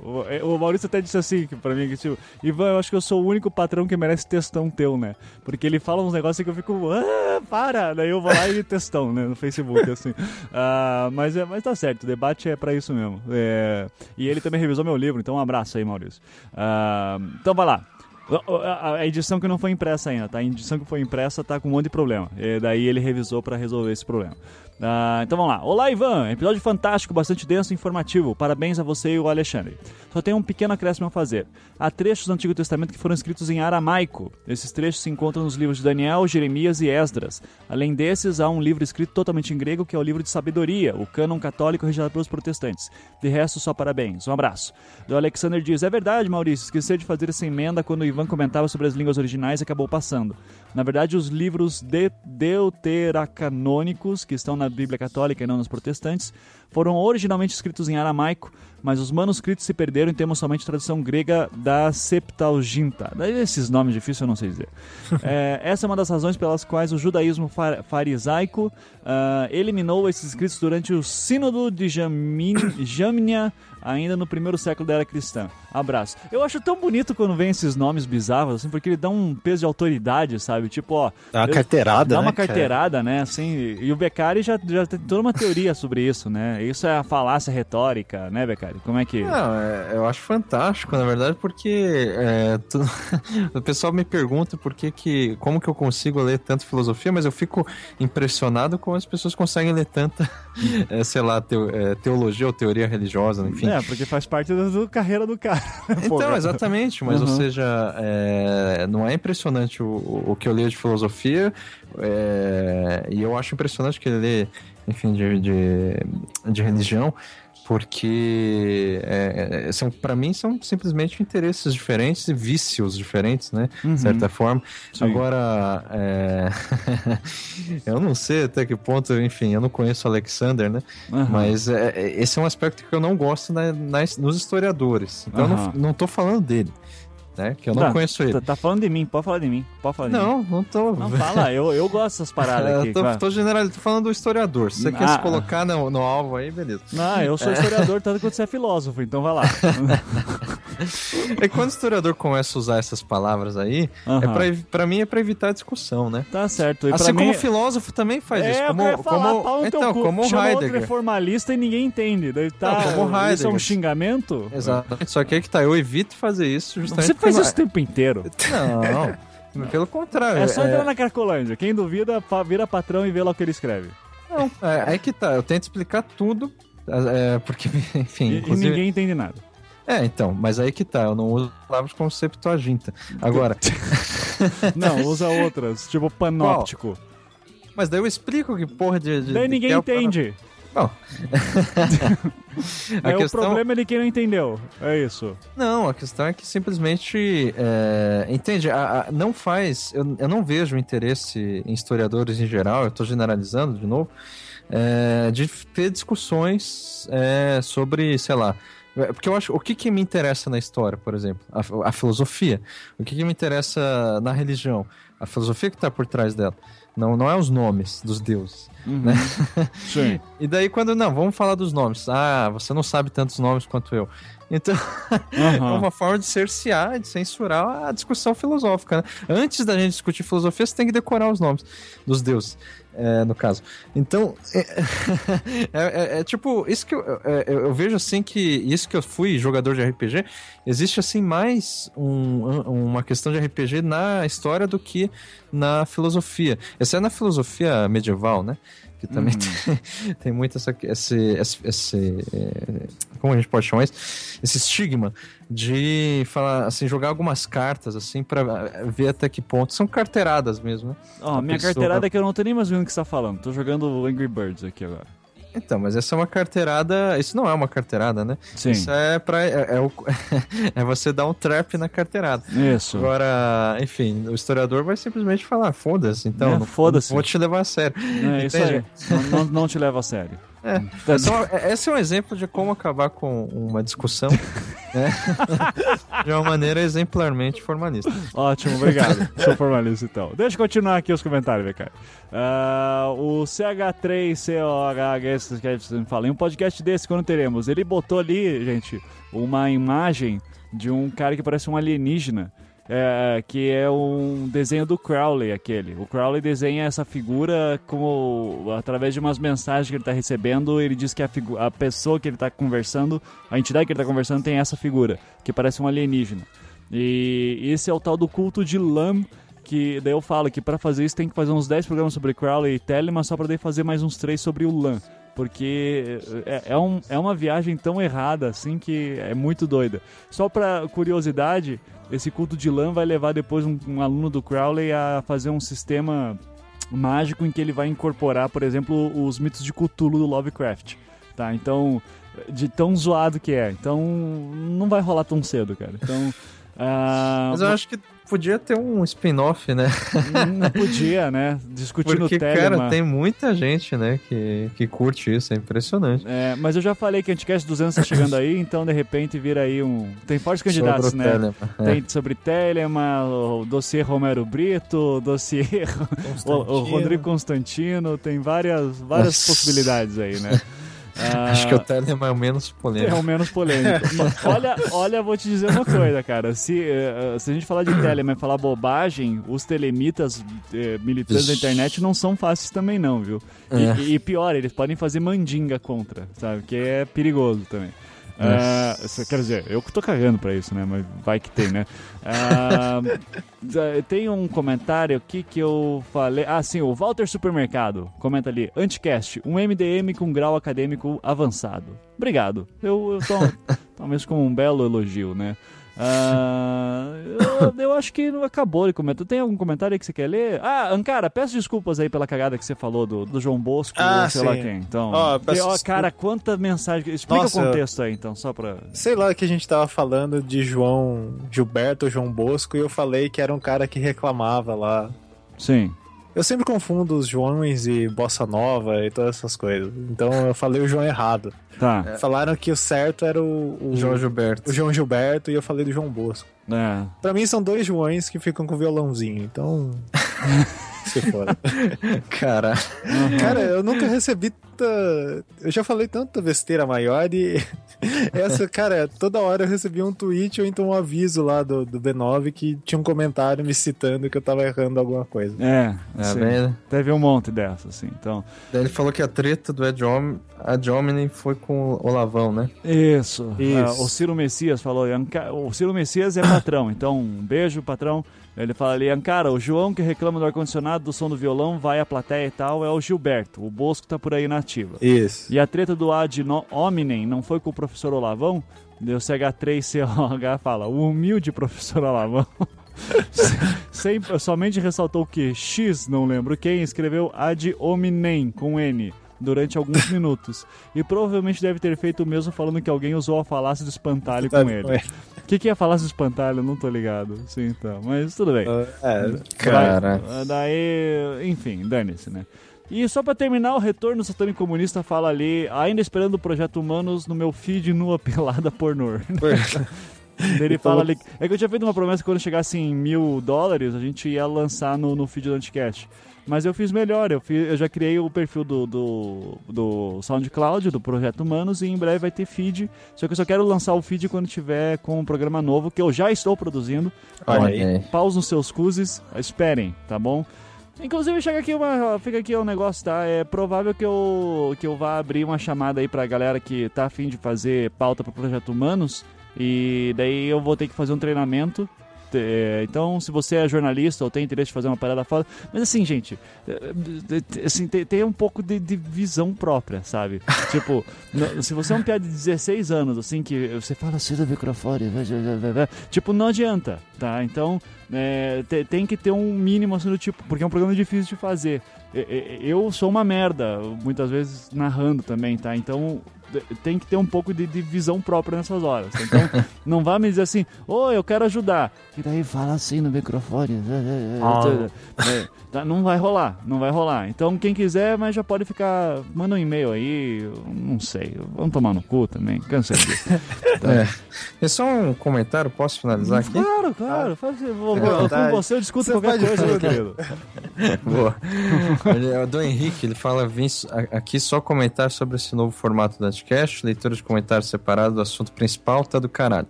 o, Maurício até disse assim pra mim, que tipo, Ivan, eu acho que eu sou o único patrão que merece textão teu, né? Porque ele fala uns negócios que eu fico, ah, para! Daí eu vou lá e textão, né? No Facebook, assim. Ah, mas, é, mas tá certo, o debate é pra isso mesmo. É, e ele também revisou meu livro, então um abraço aí, Maurício. Ah, então vai lá. A- edição que não foi impressa ainda, tá? A edição que foi impressa tá com um monte de problema. E daí ele revisou pra resolver esse problema. Ah, então vamos lá. Olá, Ivan. Episódio fantástico, bastante denso e informativo. Parabéns a você e o Alexandre. Só tem um pequeno acréscimo a fazer. Há trechos do Antigo Testamento que foram escritos em aramaico. Esses trechos se encontram nos livros de Daniel, Jeremias e Esdras. Além desses, há um livro escrito totalmente em grego que é o livro de sabedoria, o cânon católico registrado pelos protestantes. De resto, só parabéns. Um abraço. O Alexander diz: É verdade, Maurício, esqueci de fazer essa emenda quando o Ivan comentava sobre as línguas originais e acabou passando. Na verdade, os livros de deuteracanônicos, que estão na Bíblia Católica e não nos protestantes, foram originalmente escritos em aramaico, mas os manuscritos se perderam e temos somente tradução grega da Septuaginta. Daí esses nomes difíceis eu não sei dizer. É, essa é uma das razões pelas quais o judaísmo fa- farisaico ah, eliminou esses escritos durante o Sínodo de Jamin, Jamnia ainda no primeiro século da era cristã. Abraço. Eu acho tão bonito quando vem esses nomes bizarros, assim, porque ele dá um peso de autoridade, sabe? Tipo, ó. Dá uma eu- carteirada, Dá né, uma cara? carteirada, né? Assim, e o Beccari já, já tem toda uma teoria sobre isso, né? Isso é a falácia retórica, né, Beccari? Como é que. Não, é- eu acho fantástico, na verdade, porque é, tu- o pessoal me pergunta por que que, como que eu consigo ler tanto filosofia, mas eu fico impressionado como as pessoas conseguem ler tanta, é, sei lá, teo- é, teologia ou teoria religiosa, enfim. É, porque faz parte da, carreira do cara. Então, Porra. exatamente, mas ou Uhum. seja, é, não é impressionante o, o que eu leio de filosofia, é, e eu acho impressionante que ele lê, enfim, de, de, de religião, porque é, é, são para mim são simplesmente interesses diferentes e vícios diferentes, né? Uhum. De certa forma. Sim. Agora, é, eu não sei até que ponto, enfim, eu não conheço Alexander, né? Aham. Mas é, é, esse é um aspecto que eu não gosto na- nas- nos historiadores. Então eu Aham. não, não tô falando dele, né? Que eu não Tá, conheço ele. Tá, tá falando de mim, pode falar de mim. Pode falar de mim. Não, não tô. Não fala, eu, eu gosto dessas paradas É, aqui. eu tô, tô tô falando do historiador. Se você quer Ah, se colocar no, no alvo aí, beleza. Não, eu sou historiador tanto quanto você é filósofo, então vai lá. É quando o historiador começa a usar essas palavras aí, é Aham. pra, pra mim é pra evitar a discussão, né? Tá certo. E assim como mim... o filósofo também faz é, isso. Como, falar, como, teu então, cu. como o Heidegger. reformalista e ninguém entende. Daí tá, Não, como o Isso é um Heidegger. xingamento? Exatamente. Só que aí que tá, eu evito fazer isso justamente Você faz porque- isso o tempo inteiro. Não, pelo contrário. É só é- entrar na Cracolândia. Quem duvida, vira patrão e vê lá o que ele escreve. Não, é, aí que tá. Eu tento explicar tudo, é, porque, enfim, E, e ninguém entende nada. É, então, mas aí que tá. Eu não uso palavras como Septuaginta. Agora, Não, usa outras, tipo panóptico. mas daí eu explico que porra de... de Daí de ninguém que é o- entende. Bom, É o questão... problema é de quem não entendeu. É isso. Não, a questão é que simplesmente, é, entende, a- a- não faz, eu, eu não vejo interesse em historiadores em geral, eu estou generalizando de novo, é, de ter discussões é, sobre, sei lá, porque eu acho, o que que me interessa na história, por exemplo? A, a filosofia. O que que me interessa na religião? A filosofia que está por trás dela. Não, não é os nomes dos deuses. Uhum. Né? Sim. E daí quando, não, vamos falar dos nomes. Ah, você não sabe tantos nomes quanto eu. Então, é Aham. uma forma de cercear, de censurar a discussão filosófica. Né? Antes da gente discutir filosofia, você tem que decorar os nomes dos deuses, é, no caso. Então, é, é- é- é tipo, isso que eu, é, eu- eu vejo assim que isso que eu fui jogador de RPG, existe assim mais um- uma questão de RPG na história do que na filosofia. Essa é na filosofia medieval, né? Que também tem, tem muito essa, esse, esse, esse, é, como a gente pode chamar isso? Esse estigma de falar, assim, jogar algumas cartas, assim, pra ver até que ponto. São carteiradas mesmo, né? Ó, A minha pessoa- carteirada é que eu não tô nem mais vendo o que você tá falando. Tô jogando Angry Birds aqui agora. Então, mas essa é uma carteirada. Isso não é uma carteirada, né? Sim. Isso é pra. É, é o- é você dar um trap na carteirada. Isso. Agora, enfim, o historiador vai simplesmente falar, foda-se, então, É, foda-se. vou te levar a sério. É isso aí. Não, não te leva a sério. É. Então, é- esse é um exemplo de como acabar com uma discussão né? de uma maneira exemplarmente formalista. Ótimo, obrigado. Sou formalista então. Deixa eu continuar aqui os comentários, velho, cara. Ah, o CH3COHS, que a gente fala, em um podcast desse, quando teremos? Ele botou ali, gente, uma imagem de um cara que parece um alienígena. É, que é um desenho do Crowley, aquele. O Crowley desenha essa figura como através de umas mensagens que ele está recebendo. Ele diz que a, a pessoa que ele está conversando, a entidade que ele está conversando, tem essa figura, que parece um alienígena. E esse é o tal do culto de Lam, que daí eu falo que para fazer isso tem que fazer uns 10 programas sobre Crowley e Telemann só para daí fazer mais uns 3 sobre o Lam. Porque é, é, um, é uma viagem tão errada assim que é muito doida. Só para curiosidade, esse culto de Lam vai levar depois um, um aluno do Crowley a fazer um sistema mágico em que ele vai incorporar, por exemplo, os mitos de Cthulhu do Lovecraft. Tá, então, de tão zoado que é. Então, não vai rolar tão cedo, cara. Então. ah, Mas eu acho que podia ter um spin-off, né? Não podia, né? Discutindo Porque, o Telemann. cara, tem muita gente, né, que, que curte isso, é impressionante. É, mas eu já falei que a Anticast 200 tá chegando aí, então de repente vira aí um. Tem fortes candidatos, Sobre o né? Telemann, é. Tem sobre Telemann, o dossiê Romero Brito, o dossiê o, o Rodrigo Constantino, tem várias, várias Nossa. possibilidades aí, né? Ah, Acho que o Telemann é o menos é polêmico. o menos polêmico. Olha, olha, vou te dizer uma coisa, cara. Se, eh, se a gente falar de Telemann e falar bobagem, os telemitas eh, militantes da internet não são fáceis também, não, viu? E, É. e pior, eles podem fazer mandinga contra, sabe? Que é perigoso também. Isso- quer dizer, eu que tô cagando pra isso, né? Mas vai que tem, né? Ah, tem um comentário aqui que eu falei. Ah, sim, o Walter Supermercado comenta ali: Anticast, um MDM com grau acadêmico avançado. Obrigado. Eu, eu tomo, tomo como um belo elogio, né? Ah, eu, eu acho que não acabou de comentar. Tem algum comentário aí que você quer ler? Ah, Ancara, peço desculpas aí pela cagada que você falou do, do João Bosco Ah, sei lá sim. quem. Então, Ó, peço e, ó, cara, quanta mensagem. Explica Nossa, o contexto aí, então, só pra. Sei lá que a gente tava falando de João Gilberto, João Bosco, e eu falei que era um cara que reclamava lá. Sim. Eu sempre confundo os Joões e Bossa Nova e todas essas coisas. Então eu falei o João errado. Tá. Falaram que o certo era o, o, João Gilberto. o João Gilberto e eu falei do João Bosco. É. Pra mim são dois Joões que ficam com violãozinho, então. For. Cara, Cara, eu nunca recebi. ta- Eu já falei tanta besteira maior e. Essa, cara, toda hora eu recebia um tweet ou então um aviso lá do, do B9 que tinha um comentário me citando que eu tava errando alguma coisa. É, tá sim. vendo? Teve um monte dessas, assim. Então, Daí ele falou que a treta do Ed Om- Ad Hominem foi com o Lavão, né? isso. Isso. Ah, o Ciro Messias falou. "Anca- O Ciro Messias é patrão, então um beijo, patrão. Ele fala ali, Ancara, o João que reclama do ar-condicionado, do som do violão, vai à plateia e tal, é o Gilberto. O Bosco tá por aí na ativa. Isso. E a treta do ad no- hominem não foi com o professor Olavão? Deu CH3COH fala, o humilde professor Olavão. Sempre, somente ressaltou que X, não lembro quem, escreveu ad hominem com N durante alguns minutos. E provavelmente deve ter feito o mesmo falando que alguém usou a falácia do espantalho com ele. O que, que é a falácia do espantalho? Eu não tô ligado. Sim, então. Mas tudo bem. É, Cara. Vai- Daí, enfim, dane-se, né? E só pra terminar, o Retorno Satânico Comunista fala ali, ainda esperando o Projeto Humanos no meu feed nua pelada pornô. Ele fala ali. É que eu tinha feito uma promessa que quando chegasse em mil dólares, a gente ia lançar no, no feed do Anticast. Mas eu fiz melhor, eu, fiz- eu já criei o perfil do, do, do SoundCloud, do Projeto Humanos, e em breve vai ter feed. Só que eu só quero lançar o feed quando tiver com um programa novo, que eu já estou produzindo. Olha aí. Paus nos seus cuses, esperem, tá bom? Inclusive, chega aqui uma, fica aqui um negócio, tá? É provável que eu, que eu vá abrir uma chamada aí pra galera que tá afim de fazer pauta pro Projeto Humanos. E daí eu vou ter que fazer um treinamento. É, Então, se você é jornalista ou tem interesse de fazer uma parada foda. Mas assim, gente, é, assim, tem, um pouco de, de visão própria, sabe? tipo, no- se você é um piada de 16 anos, assim, que você fala assim do microfone, vai, vai, vai, vai, vai, tipo, não adianta, tá? Então, é, te- tem que ter um mínimo assim do tipo, porque é um programa difícil de fazer. Eu sou uma merda, muitas vezes narrando também, tá? Então tem que ter um pouco de, de visão própria nessas horas. Então não vá me dizer assim, ô, eu quero ajudar. E daí fala assim no microfone. É, tá? Não vai rolar, não vai rolar. Então quem quiser, mas já pode ficar. Manda um e-mail aí, não sei. Vamos tomar no cu também, cansei disso. É. É só um comentário, posso finalizar aqui? Claro, claro. Faz, vou, com você eu discuto Você qualquer coisa, meu querido. Boa. É o do Henrique, ele fala: vim aqui só comentar sobre esse novo formato do Anticast, leitura de comentários separados do assunto principal, tá do caralho.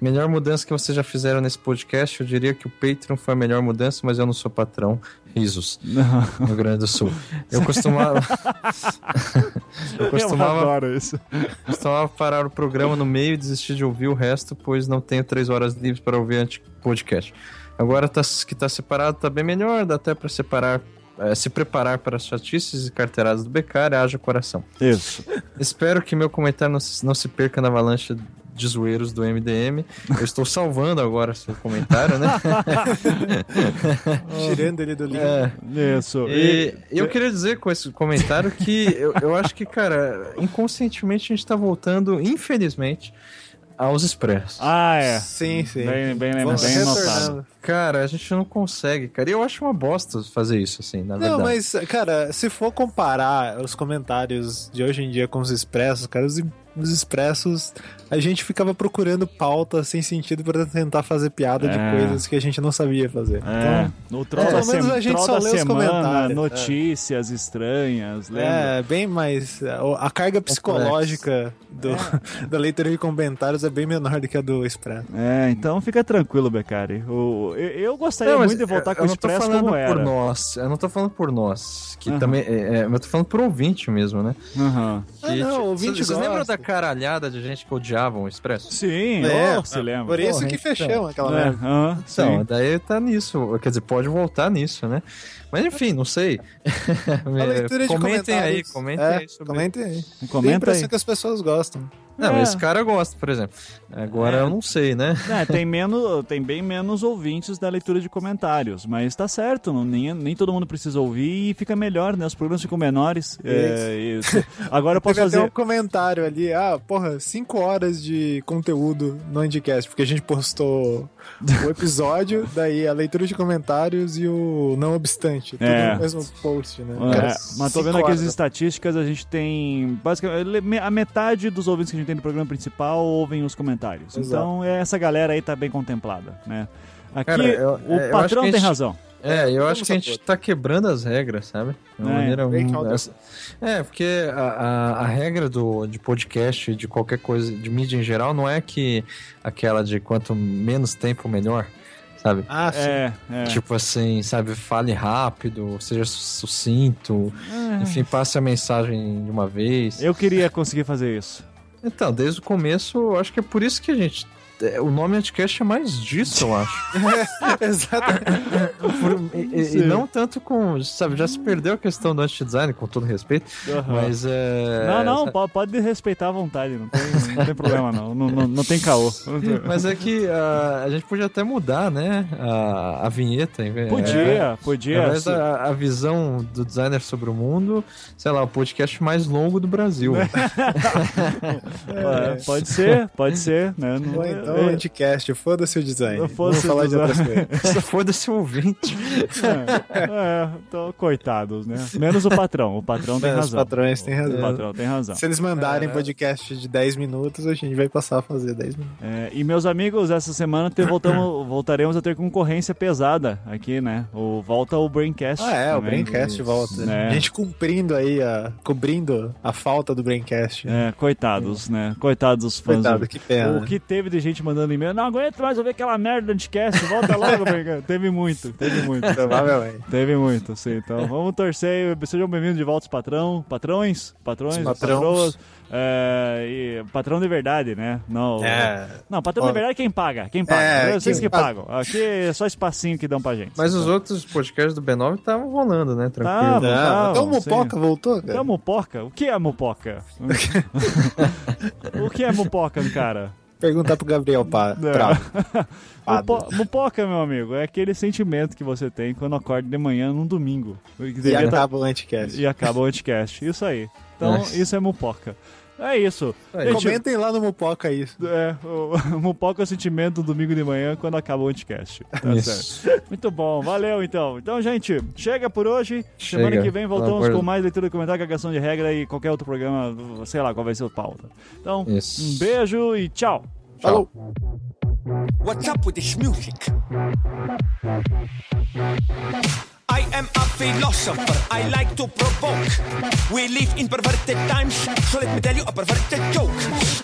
Melhor mudança que vocês já fizeram nesse podcast, eu diria que o Patreon foi a melhor mudança, mas eu não sou patrão. Risos, no Rio Grande do Sul. Eu costumava. eu Eu costumava adoro isso. Costumava parar o programa no meio e desistir de ouvir o resto, pois não tenho três horas livres para ouvir anti podcast. Agora tá, que tá separado tá bem melhor, dá até para separar, eh, se preparar para as chatices e carteiradas do Becari, haja coração. Isso. Espero que meu comentário não se, não se perca na avalanche de zoeiros do MDM. Eu estou salvando agora seu comentário, né? Tirando ele do link. É. Isso. E eu queria dizer com esse comentário que eu, eu acho que, cara, inconscientemente a gente tá voltando, infelizmente, aos expressos. Ah, é. Sim, sim. Bem, bem, bem, Vamos bem notado. Cara, a gente não consegue, cara. E eu acho uma bosta fazer isso, assim, na verdade. Não, mas, cara, se for comparar os comentários de hoje em dia com os expressos, cara, os, nos expressos, a gente ficava procurando pauta sem sentido para tentar fazer piada É. de coisas que a gente não sabia fazer. É, Então, no troll é, da, pelo menos a gente só lê os semana, comentários, notícias estranhas, lembra? é bem mais. A carga psicológica do, da leitura de comentários é bem menor do que a do Expresso. É, então fica tranquilo, Becari. Eu, eu gostaria Não, muito de voltar eu- com o Expresso como por era. nós. Eu não tô falando por nós. Que Aham. também. É, é, mas eu tô falando por ouvinte mesmo, né? Ah, Que, não, tipo, ouvinte Vocês lembram da caralhada de gente que odiava o Expresso? Sim, É, oh, se lembra. Por isso Porra, que então. fechamos aquela É, merda. Então, sim. daí tá nisso. Quer dizer, pode voltar nisso, né? Mas enfim, não sei. A leitura de comentem aí, comentem é, aí sobre Comentem aí. A Comenta impressão aí. que as pessoas gostam. Não, É. esse cara gosta, por exemplo. Agora É. eu não sei, né? É, tem, menos, tem bem menos ouvintes da leitura de comentários, mas tá certo, não, nem, nem todo mundo precisa ouvir e fica melhor, né? Os programas ficam menores. É, isso. Agora eu posso Teve até fazer. um comentário ali, ah, porra, 5 horas de conteúdo no Andcast, porque a gente postou o episódio, daí a leitura de comentários e o não obstante. Tudo É. no mesmo post, né? É, Cara, mas tô vendo aqui as estatísticas, a gente tem basicamente a metade dos ouvintes que a gente tem no programa principal ouvem os comentários. Exato. Então essa galera aí tá bem contemplada, né? Aqui Cara, eu- o é, eu acho patrão tem gente- razão. É, eu acho Vamos que a gente supor. tá quebrando as regras, sabe? De uma É, maneira um- essa- É, porque a, a, a regra do, de podcast, de qualquer coisa, de mídia em geral, não é que aquela de quanto menos tempo, melhor, sabe? Ah, sim. É, é. Tipo assim, sabe, fale rápido, seja su- sucinto, É. enfim, passe a mensagem de uma vez. Eu queria conseguir fazer isso. Então, desde o começo, eu acho que é por isso que a gente. É, O nome Anticast é mais disso, eu acho. Exatamente. Por- e, e- não tanto com. Sabe, já se perdeu a questão do anti-design, com todo respeito. Aham. Mas é. Não, não, po- pode respeitar à vontade, não tem, não tem problema não. Não, não, não tem caô. Mas é que ah, a gente podia até mudar, né? A, a vinheta. em vez- é, Podia, podia. se- da a visão do designer sobre o mundo, sei lá, o podcast mais longo do Brasil. É, pode ser, pode ser, né? Não- então, é, Anticast, foda-se o design. Vamos Foda-se o falar de outras design. coisas. Só foda-se o ouvinte. é, é, então, coitados, né? Menos o patrão. O patrão tem Menos razão. patrões têm razão. O patrão tem razão. Se eles mandarem podcast de 10 minutos, a gente vai passar a fazer 10 minutos. É, e meus amigos, essa semana te- voltamos, voltaremos a ter concorrência pesada aqui, né? O, volta o Braincast. Ah, é, o. Braincast volta. É. A gente cumprindo aí, a, cobrindo a falta do Braincast. É, coitados, né? Coitados dos fãs. Coitado, do- que pena. O que teve de gente mandando e-mail, não aguento mais ouvir aquela merda do Anticast, volta logo. Teve muito, teve muito. Provavelmente. Teve muito, sim. Então vamos torcer. Sejam bem-vindos de volta os patrão, patrões, patrões, Os patrões. patroas. É, e patrão de verdade, né? Não, É. não patrão Ó. de verdade é quem paga. Quem paga. É, Vocês quem que pagam. Aqui é só espacinho que dão pra gente. Mas os outros podcasts do B9 estavam rolando, né? Tranquilo. Tá, Não, tá, então o sim. Mupoca voltou, É cara. a mupoca? O que é mupoca? o que é mupoca, cara? Perguntar pro Gabriel pa Não. Prado. Padre. Mupo- Mupoca, meu amigo, é aquele sentimento que você tem quando acorda de manhã num domingo. E tá- acaba o Anticast. e acaba o anticast. Isso aí. Então, Nossa. isso é mupoca. É isso. Aí. Gente, Comentem lá no Mupoca isso. é, o, o mupoca é o sentimento do domingo de manhã quando acaba o anticast. Tá certo. Muito bom, valeu então. Então, gente, chega por hoje. Semana Chega. que vem voltamos com mais leitura de comentário, cagação de regra e qualquer outro programa, sei lá qual vai ser o pauta. Então, Isso. um beijo e tchau. Falou. What's up with this music? I am a philosopher, I like to provoke. We live in perverted times, so let me tell you a perverted joke.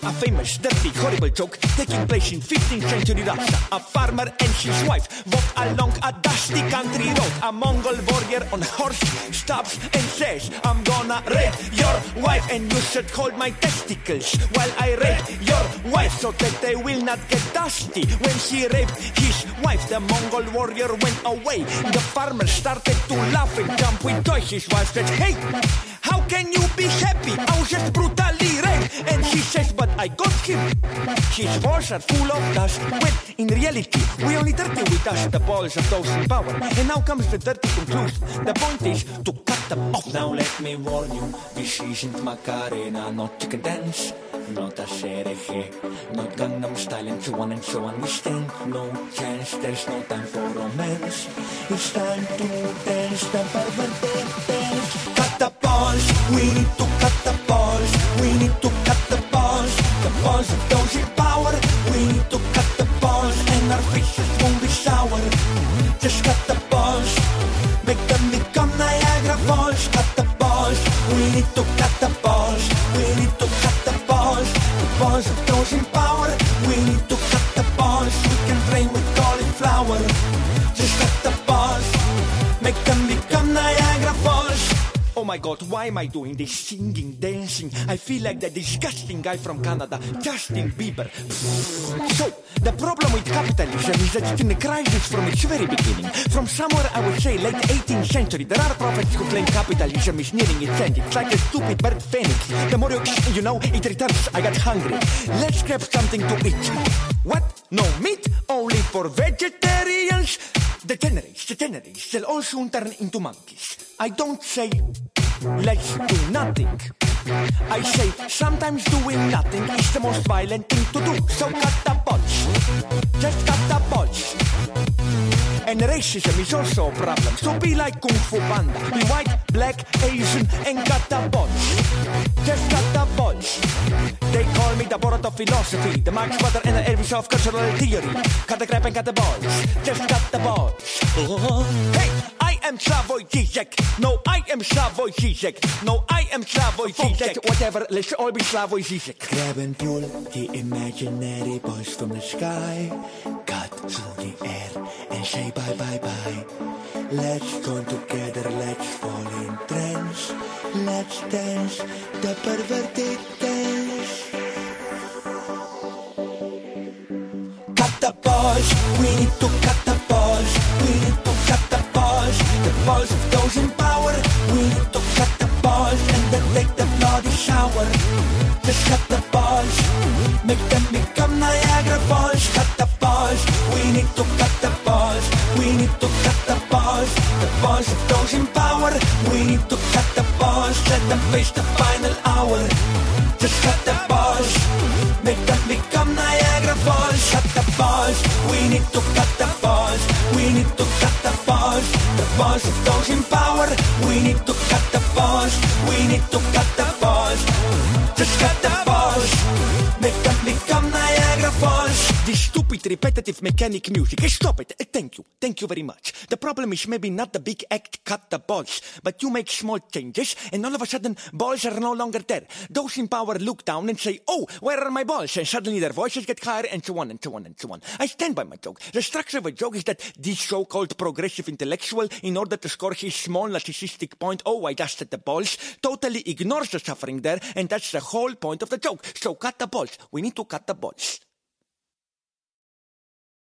A famous, dirty, horrible joke taking place in 15th century Russia. A farmer and his wife walk along a dusty country road. A Mongol warrior on horse stops and says, I'm gonna rape your wife and you should hold my testicles while I rape your wife so that they will not get dusty. When she raped his wife, the Mongol warrior went away. The farmer started to laugh and jump with. His wife said, Hey, how can you be happy? I was just brutally raped. And he says, But I got him. His balls are full of dust. When in reality, we only dirty with dust the balls of those in power. And now comes the dirty conclusion. The point is to cut them off. Now let me warn you, this isn't Macarena, not chicken dance. Not a Serege, not Gangnam Style and so on and so on. We stand no chance, there's no time for romance. It's time to dance the perverted dance. Cut the balls, we need to cut the balls. We need to cut the balls. The balls of those in power. We need to cut the balls and our faces won't be sour. Just cut the balls, make them become Niagara Falls. Cut the balls, we need to cut the balls. Balls of those my god, why am I doing this singing, dancing? I feel like the disgusting guy from Canada, Justin Bieber. So, the problem with capitalism is that it's in a crisis from its very beginning. From somewhere, I would say, late 18th century, there are prophets who claim capitalism is nearing its end. It's like a stupid bird phoenix. The more you, you know, it returns. I got hungry. Let's grab something to eat. What? No meat? Only for vegetarians? Degenerates, degenerates, they'll all soon turn into monkeys. I don't say let's do nothing. I say sometimes doing nothing is the most violent thing to do. So cut the balls. Just cut the balls. And racism is also a problem. So be like Kung Fu Panda. Be white, black, Asian, and cut the balls. Just cut the balls. They call me the Borat of philosophy, the Marx Brother and the Elvis of cultural theory. Cut the crap and cut the balls. Just cut the balls. Oh, hey, I am Slavoj Zizek. No, I am Slavoj Zizek. No, I am Slavoj Zizek. Whatever, let's all be Slavoj Zizek. Grab and pull the imaginary balls from the sky. Cut through the air and say bye bye bye. Let's join together, let's fall in trance. Let's dance the perverted dance. Cut the balls, we need to cut the balls. We need to cut the balls, the balls of those in power. We need to cut the balls and then take the bloody shower. Just cut the balls, make them become Niagara Falls. Cut the balls, we need to cut the balls. We need to cut the balls, the balls of those in power. We need to cut the balls, let them face the final hour. Just cut the balls, make them become Niagara Falls. Cut the balls, we need to cut the balls. We need to cut of those in power. We need to cut the balls, we need to cut Stupid repetitive mechanic music, stop it. Eh, Thank you, thank you very much. The problem is maybe not the big act cut the balls, but you make small changes and all of a sudden balls are no longer there. Those in power look down and say, oh, where are my balls? And suddenly their voices get higher and so on and so on and so on. I stand by my joke. The structure of a joke is that this so-called progressive intellectual, in order to score his small narcissistic point, oh, I just dusted the balls, totally ignores the suffering there, and that's the whole point of the joke. So cut the balls. We need to cut the balls.